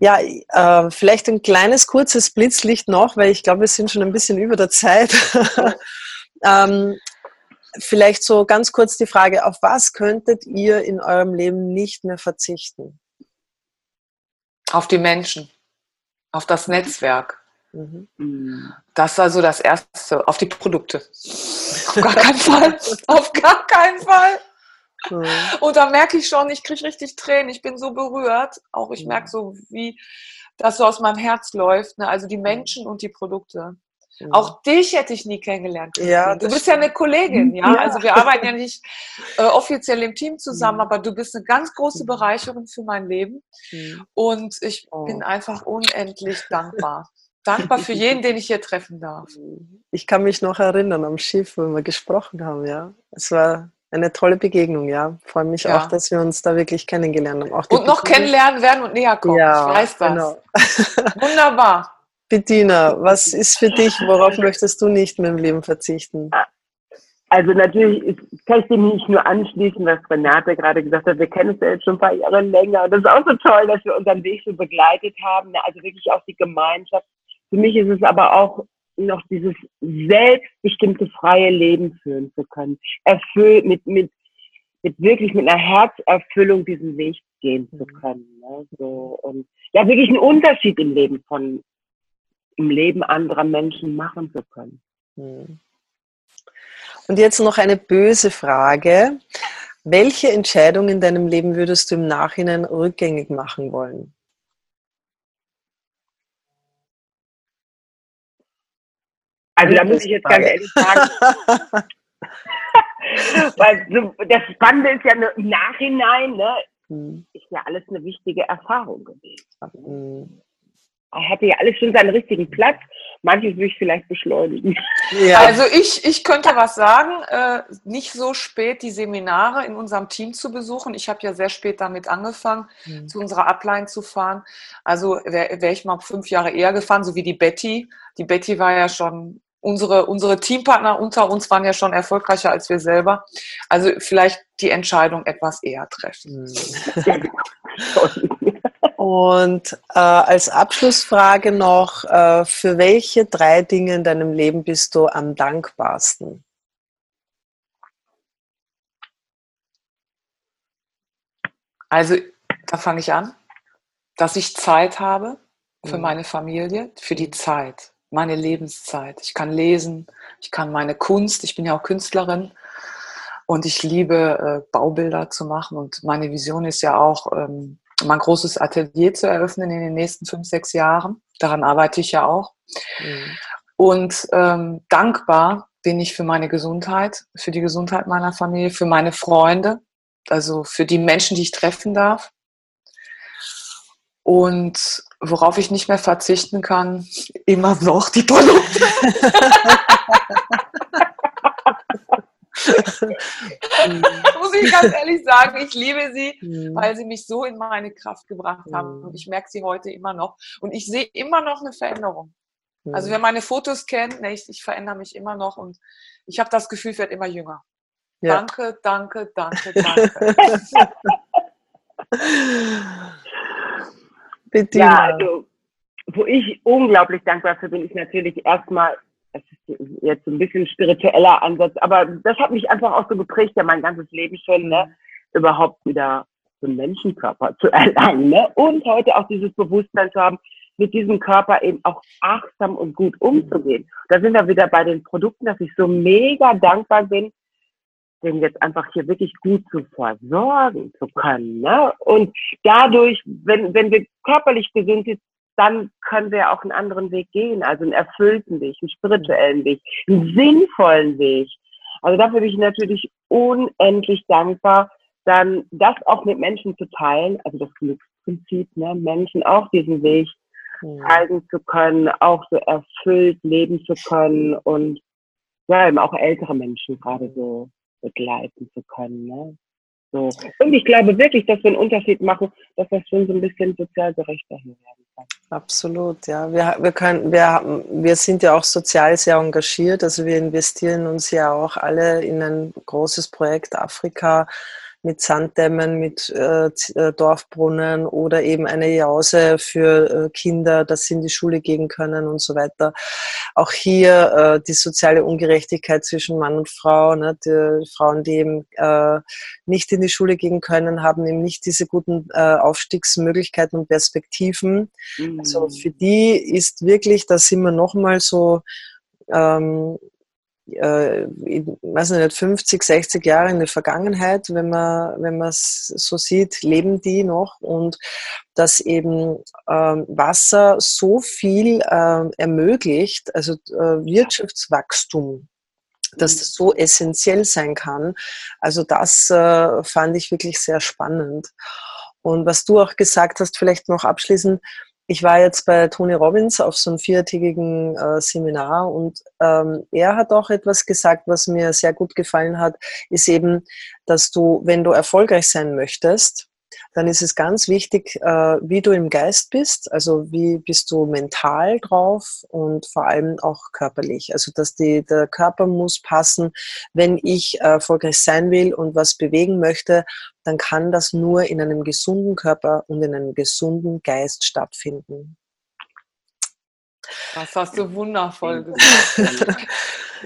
Ja, äh, vielleicht ein kleines, kurzes Blitzlicht noch, weil ich glaube, wir sind schon ein bisschen über der Zeit. ähm, vielleicht so ganz kurz die Frage, auf was könntet ihr in eurem Leben nicht mehr verzichten?
Auf die Menschen, auf das Netzwerk. Mhm. Das ist also das Erste, auf die Produkte. Auf gar keinen Fall. Auf gar keinen Fall. Mhm. Und da merke ich schon, ich kriege richtig Tränen, ich bin so berührt. Auch ich merke so, wie das so aus meinem Herz läuft. Ne? Also die Menschen und die Produkte. Mhm. Auch dich hätte ich nie kennengelernt.
Ja,
du bist stimmt. ja eine Kollegin, ja? ja? Also wir arbeiten ja nicht äh, offiziell im Team zusammen, mhm. aber du bist eine ganz große mhm. Bereicherung für mein Leben. Mhm. Und ich oh. bin einfach unendlich dankbar. dankbar für jeden, den ich hier treffen darf.
Ich kann mich noch erinnern am Schiff, wo wir gesprochen haben, ja. Es war eine tolle Begegnung, ja. Freue mich ja. auch, dass wir uns da wirklich kennengelernt haben.
und noch kennenlernen werden und näher kommen. Ja, ich weiß das. Genau. Wunderbar.
Bettina, was ist für dich, worauf möchtest du nicht mehr im Leben verzichten?
Also natürlich kann ich dem nicht nur anschließen, was Renate gerade gesagt hat. Wir kennen uns ja jetzt schon ein paar Jahre länger. Und das ist auch so toll, dass wir unseren Weg so begleitet haben. Also wirklich auch die Gemeinschaft. Für mich ist es aber auch noch dieses selbstbestimmte freie Leben führen zu können. Erfüllt mit, mit, mit wirklich mit einer Herzerfüllung diesen Weg gehen zu mhm. können. Ne? So, und ja, wirklich einen Unterschied im Leben von, im Leben anderer Menschen machen zu können. Mhm.
Und jetzt noch eine böse Frage. Welche Entscheidung in deinem Leben würdest du im Nachhinein rückgängig machen wollen?
Also da muss ich jetzt ganz ehrlich sagen, weil das Spannende ist ja im Nachhinein, ne, hm. ist ja alles eine wichtige Erfahrung gewesen. Hm. Er hatte ja alles schon seinen richtigen Platz. Manches will ich vielleicht beschleunigen.
Ja. Also ich, ich könnte was sagen, äh, nicht so spät die Seminare in unserem Team zu besuchen. Ich habe ja sehr spät damit angefangen, mhm. zu unserer Upline zu fahren. Also wäre wär ich mal fünf Jahre eher gefahren, so wie die Betty. Die Betty war ja schon unsere, unsere Teampartner unter uns waren ja schon erfolgreicher als wir selber. Also vielleicht die Entscheidung etwas eher treffen.
Hm. Und äh, als Abschlussfrage noch, äh, für welche drei Dinge in deinem Leben bist du am dankbarsten?
Also, da fange ich an, dass ich Zeit habe für mhm. meine Familie, für die Zeit meine Lebenszeit. Ich kann lesen, ich kann meine Kunst, ich bin ja auch Künstlerin und ich liebe äh, Baubilder zu machen und meine Vision ist ja auch, ähm, mein großes Atelier zu eröffnen in den nächsten fünf, sechs Jahren. Daran arbeite ich ja auch. Mhm. Und ähm, dankbar bin ich für meine Gesundheit, für die Gesundheit meiner Familie, für meine Freunde, also für die Menschen, die ich treffen darf. Und worauf ich nicht mehr verzichten kann, immer noch die Produkte. Muss ich ganz ehrlich sagen, ich liebe sie, mhm. weil sie mich so in meine Kraft gebracht haben. Und ich merke sie heute immer noch. Und ich sehe immer noch eine Veränderung. Also wer meine Fotos kennt, ne, ich, ich verändere mich immer noch und ich habe das Gefühl, ich werde immer jünger. Ja. Danke, danke, danke, danke.
Bitte. Ja, also, wo ich unglaublich dankbar für bin, ist natürlich erstmal, das ist jetzt ein bisschen spiritueller Ansatz, aber das hat mich einfach auch so geprägt, ja mein ganzes Leben schon, ne, überhaupt wieder so einen Menschenkörper zu erlangen, ne, und heute auch dieses Bewusstsein zu haben, mit diesem Körper eben auch achtsam und gut umzugehen. Da sind wir wieder bei den Produkten, dass ich so mega dankbar bin, den jetzt einfach hier wirklich gut zu versorgen zu können. Ne? Und dadurch, wenn, wenn wir körperlich gesund sind, dann können wir auch einen anderen Weg gehen, also einen erfüllten Weg, einen spirituellen Weg, einen sinnvollen Weg. Also dafür bin ich natürlich unendlich dankbar, dann das auch mit Menschen zu teilen, also das Glücksprinzip, ne? Menschen auch diesen Weg zeigen zu können, auch so erfüllt leben zu können und ja, eben auch ältere Menschen gerade so begleiten zu können. Ne? So. Und ich glaube wirklich, dass wir einen Unterschied machen, dass das schon so ein bisschen sozial gerechter hier werden kann.
Absolut, ja. Wir, wir, können, wir, wir sind ja auch sozial sehr engagiert. Also wir investieren uns ja auch alle in ein großes Projekt Afrika mit Sanddämmen, mit äh, äh, Dorfbrunnen oder eben eine Jause für äh, Kinder, dass sie in die Schule gehen können und so weiter. Auch hier äh, die soziale Ungerechtigkeit zwischen Mann und Frau. Ne? Die Frauen, die eben äh, nicht in die Schule gehen können, haben eben nicht diese guten äh, Aufstiegsmöglichkeiten und Perspektiven. Mhm. Also für die ist wirklich, da sind wir nochmal so ähm, äh, ich weiß nicht, 50, 60 Jahre in der Vergangenheit, wenn man, wenn man es so sieht, leben die noch und dass eben ähm, Wasser so viel äh, ermöglicht, also äh, Wirtschaftswachstum dass das so essentiell sein kann. Also das äh, fand ich wirklich sehr spannend. Und was du auch gesagt hast, vielleicht noch abschließend, ich war jetzt bei Tony Robbins auf so einem viertägigen äh, Seminar und ähm, er hat auch etwas gesagt, was mir sehr gut gefallen hat, ist eben, dass du, wenn du erfolgreich sein möchtest, dann ist es ganz wichtig, äh, wie du im Geist bist, also wie bist du mental drauf und vor allem auch körperlich. Also dass die, der Körper muss passen. Wenn ich erfolgreich sein will und was bewegen möchte, dann kann das nur in einem gesunden Körper und in einem gesunden Geist stattfinden.
Das hast du wundervoll gesagt.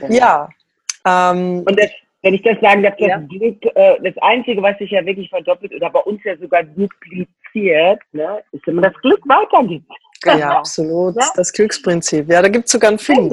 ja.
Ähm, und das, wenn ich das sagen darf, das ja. Glück, äh, das Einzige, was sich ja wirklich verdoppelt oder bei uns ja sogar dupliziert, ne, ist, wenn man das Glück weitergibt.
Ja, absolut. Ja? Das Glücksprinzip. Ja, da gibt es sogar einen Film.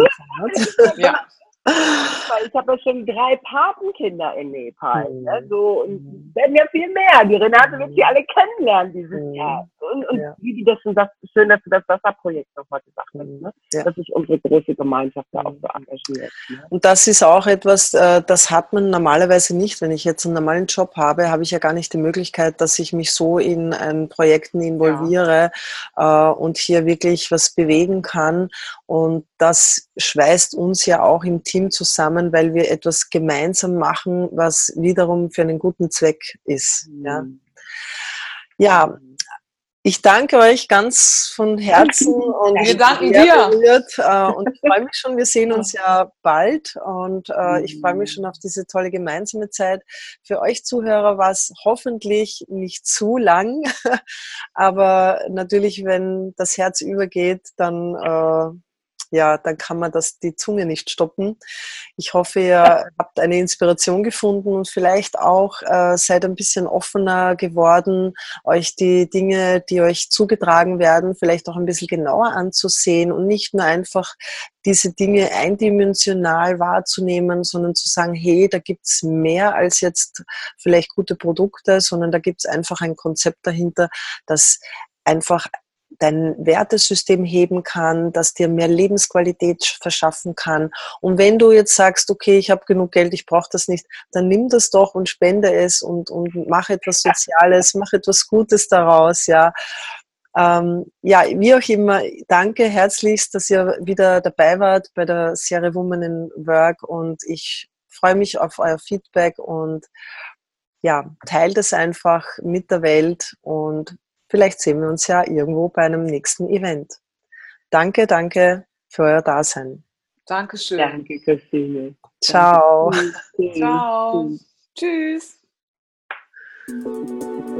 ja. Weil ich habe ja schon drei Patenkinder in Nepal. Mhm. Ne? So, und mhm. werden ja viel mehr. Die Renate wird sie alle kennenlernen dieses mhm. Jahr. Und, und ja. wie die das und das, schön, dass du das Wasserprojekt nochmal gesagt hast. Mhm. Ne? Ja. Dass sich unsere große Gemeinschaft da auch so engagiert.
Ne? Und das ist auch etwas, äh, das hat man normalerweise nicht. Wenn ich jetzt einen normalen Job habe, habe ich ja gar nicht die Möglichkeit, dass ich mich so in Projekten involviere ja. Äh, und hier wirklich was bewegen kann. Und das schweißt uns ja auch im Team zusammen, weil wir etwas gemeinsam machen, was wiederum für einen guten Zweck ist. Ja, mhm. ja ich danke euch ganz von Herzen und
wir danken dir.
Berührt, äh, und ich freue mich schon, wir sehen uns ja bald und äh, ich freue mich schon auf diese tolle gemeinsame Zeit. Für euch Zuhörer war es hoffentlich nicht zu lang, aber natürlich, wenn das Herz übergeht, dann äh, ja, dann kann man das, die Zunge nicht stoppen. Ich hoffe, ihr habt eine Inspiration gefunden und vielleicht auch äh, seid ein bisschen offener geworden, euch die Dinge, die euch zugetragen werden, vielleicht auch ein bisschen genauer anzusehen und nicht nur einfach diese Dinge eindimensional wahrzunehmen, sondern zu sagen, hey, da gibt's mehr als jetzt vielleicht gute Produkte, sondern da gibt's einfach ein Konzept dahinter, das einfach dein Wertesystem heben kann, das dir mehr Lebensqualität verschaffen kann. Und wenn du jetzt sagst, okay, ich habe genug Geld, ich brauche das nicht, dann nimm das doch und spende es und, und mach etwas Soziales, mach etwas Gutes daraus, ja. Ähm, ja, wie auch immer, danke herzlichst, dass ihr wieder dabei wart bei der Serie Women in Work und ich freue mich auf euer Feedback und ja, teilt es einfach mit der Welt und Vielleicht sehen wir uns ja irgendwo bei einem nächsten Event. Danke, danke für euer Dasein.
Dankeschön.
Danke, Christine.
Ciao.
Ciao. Tschüss. Tschüss.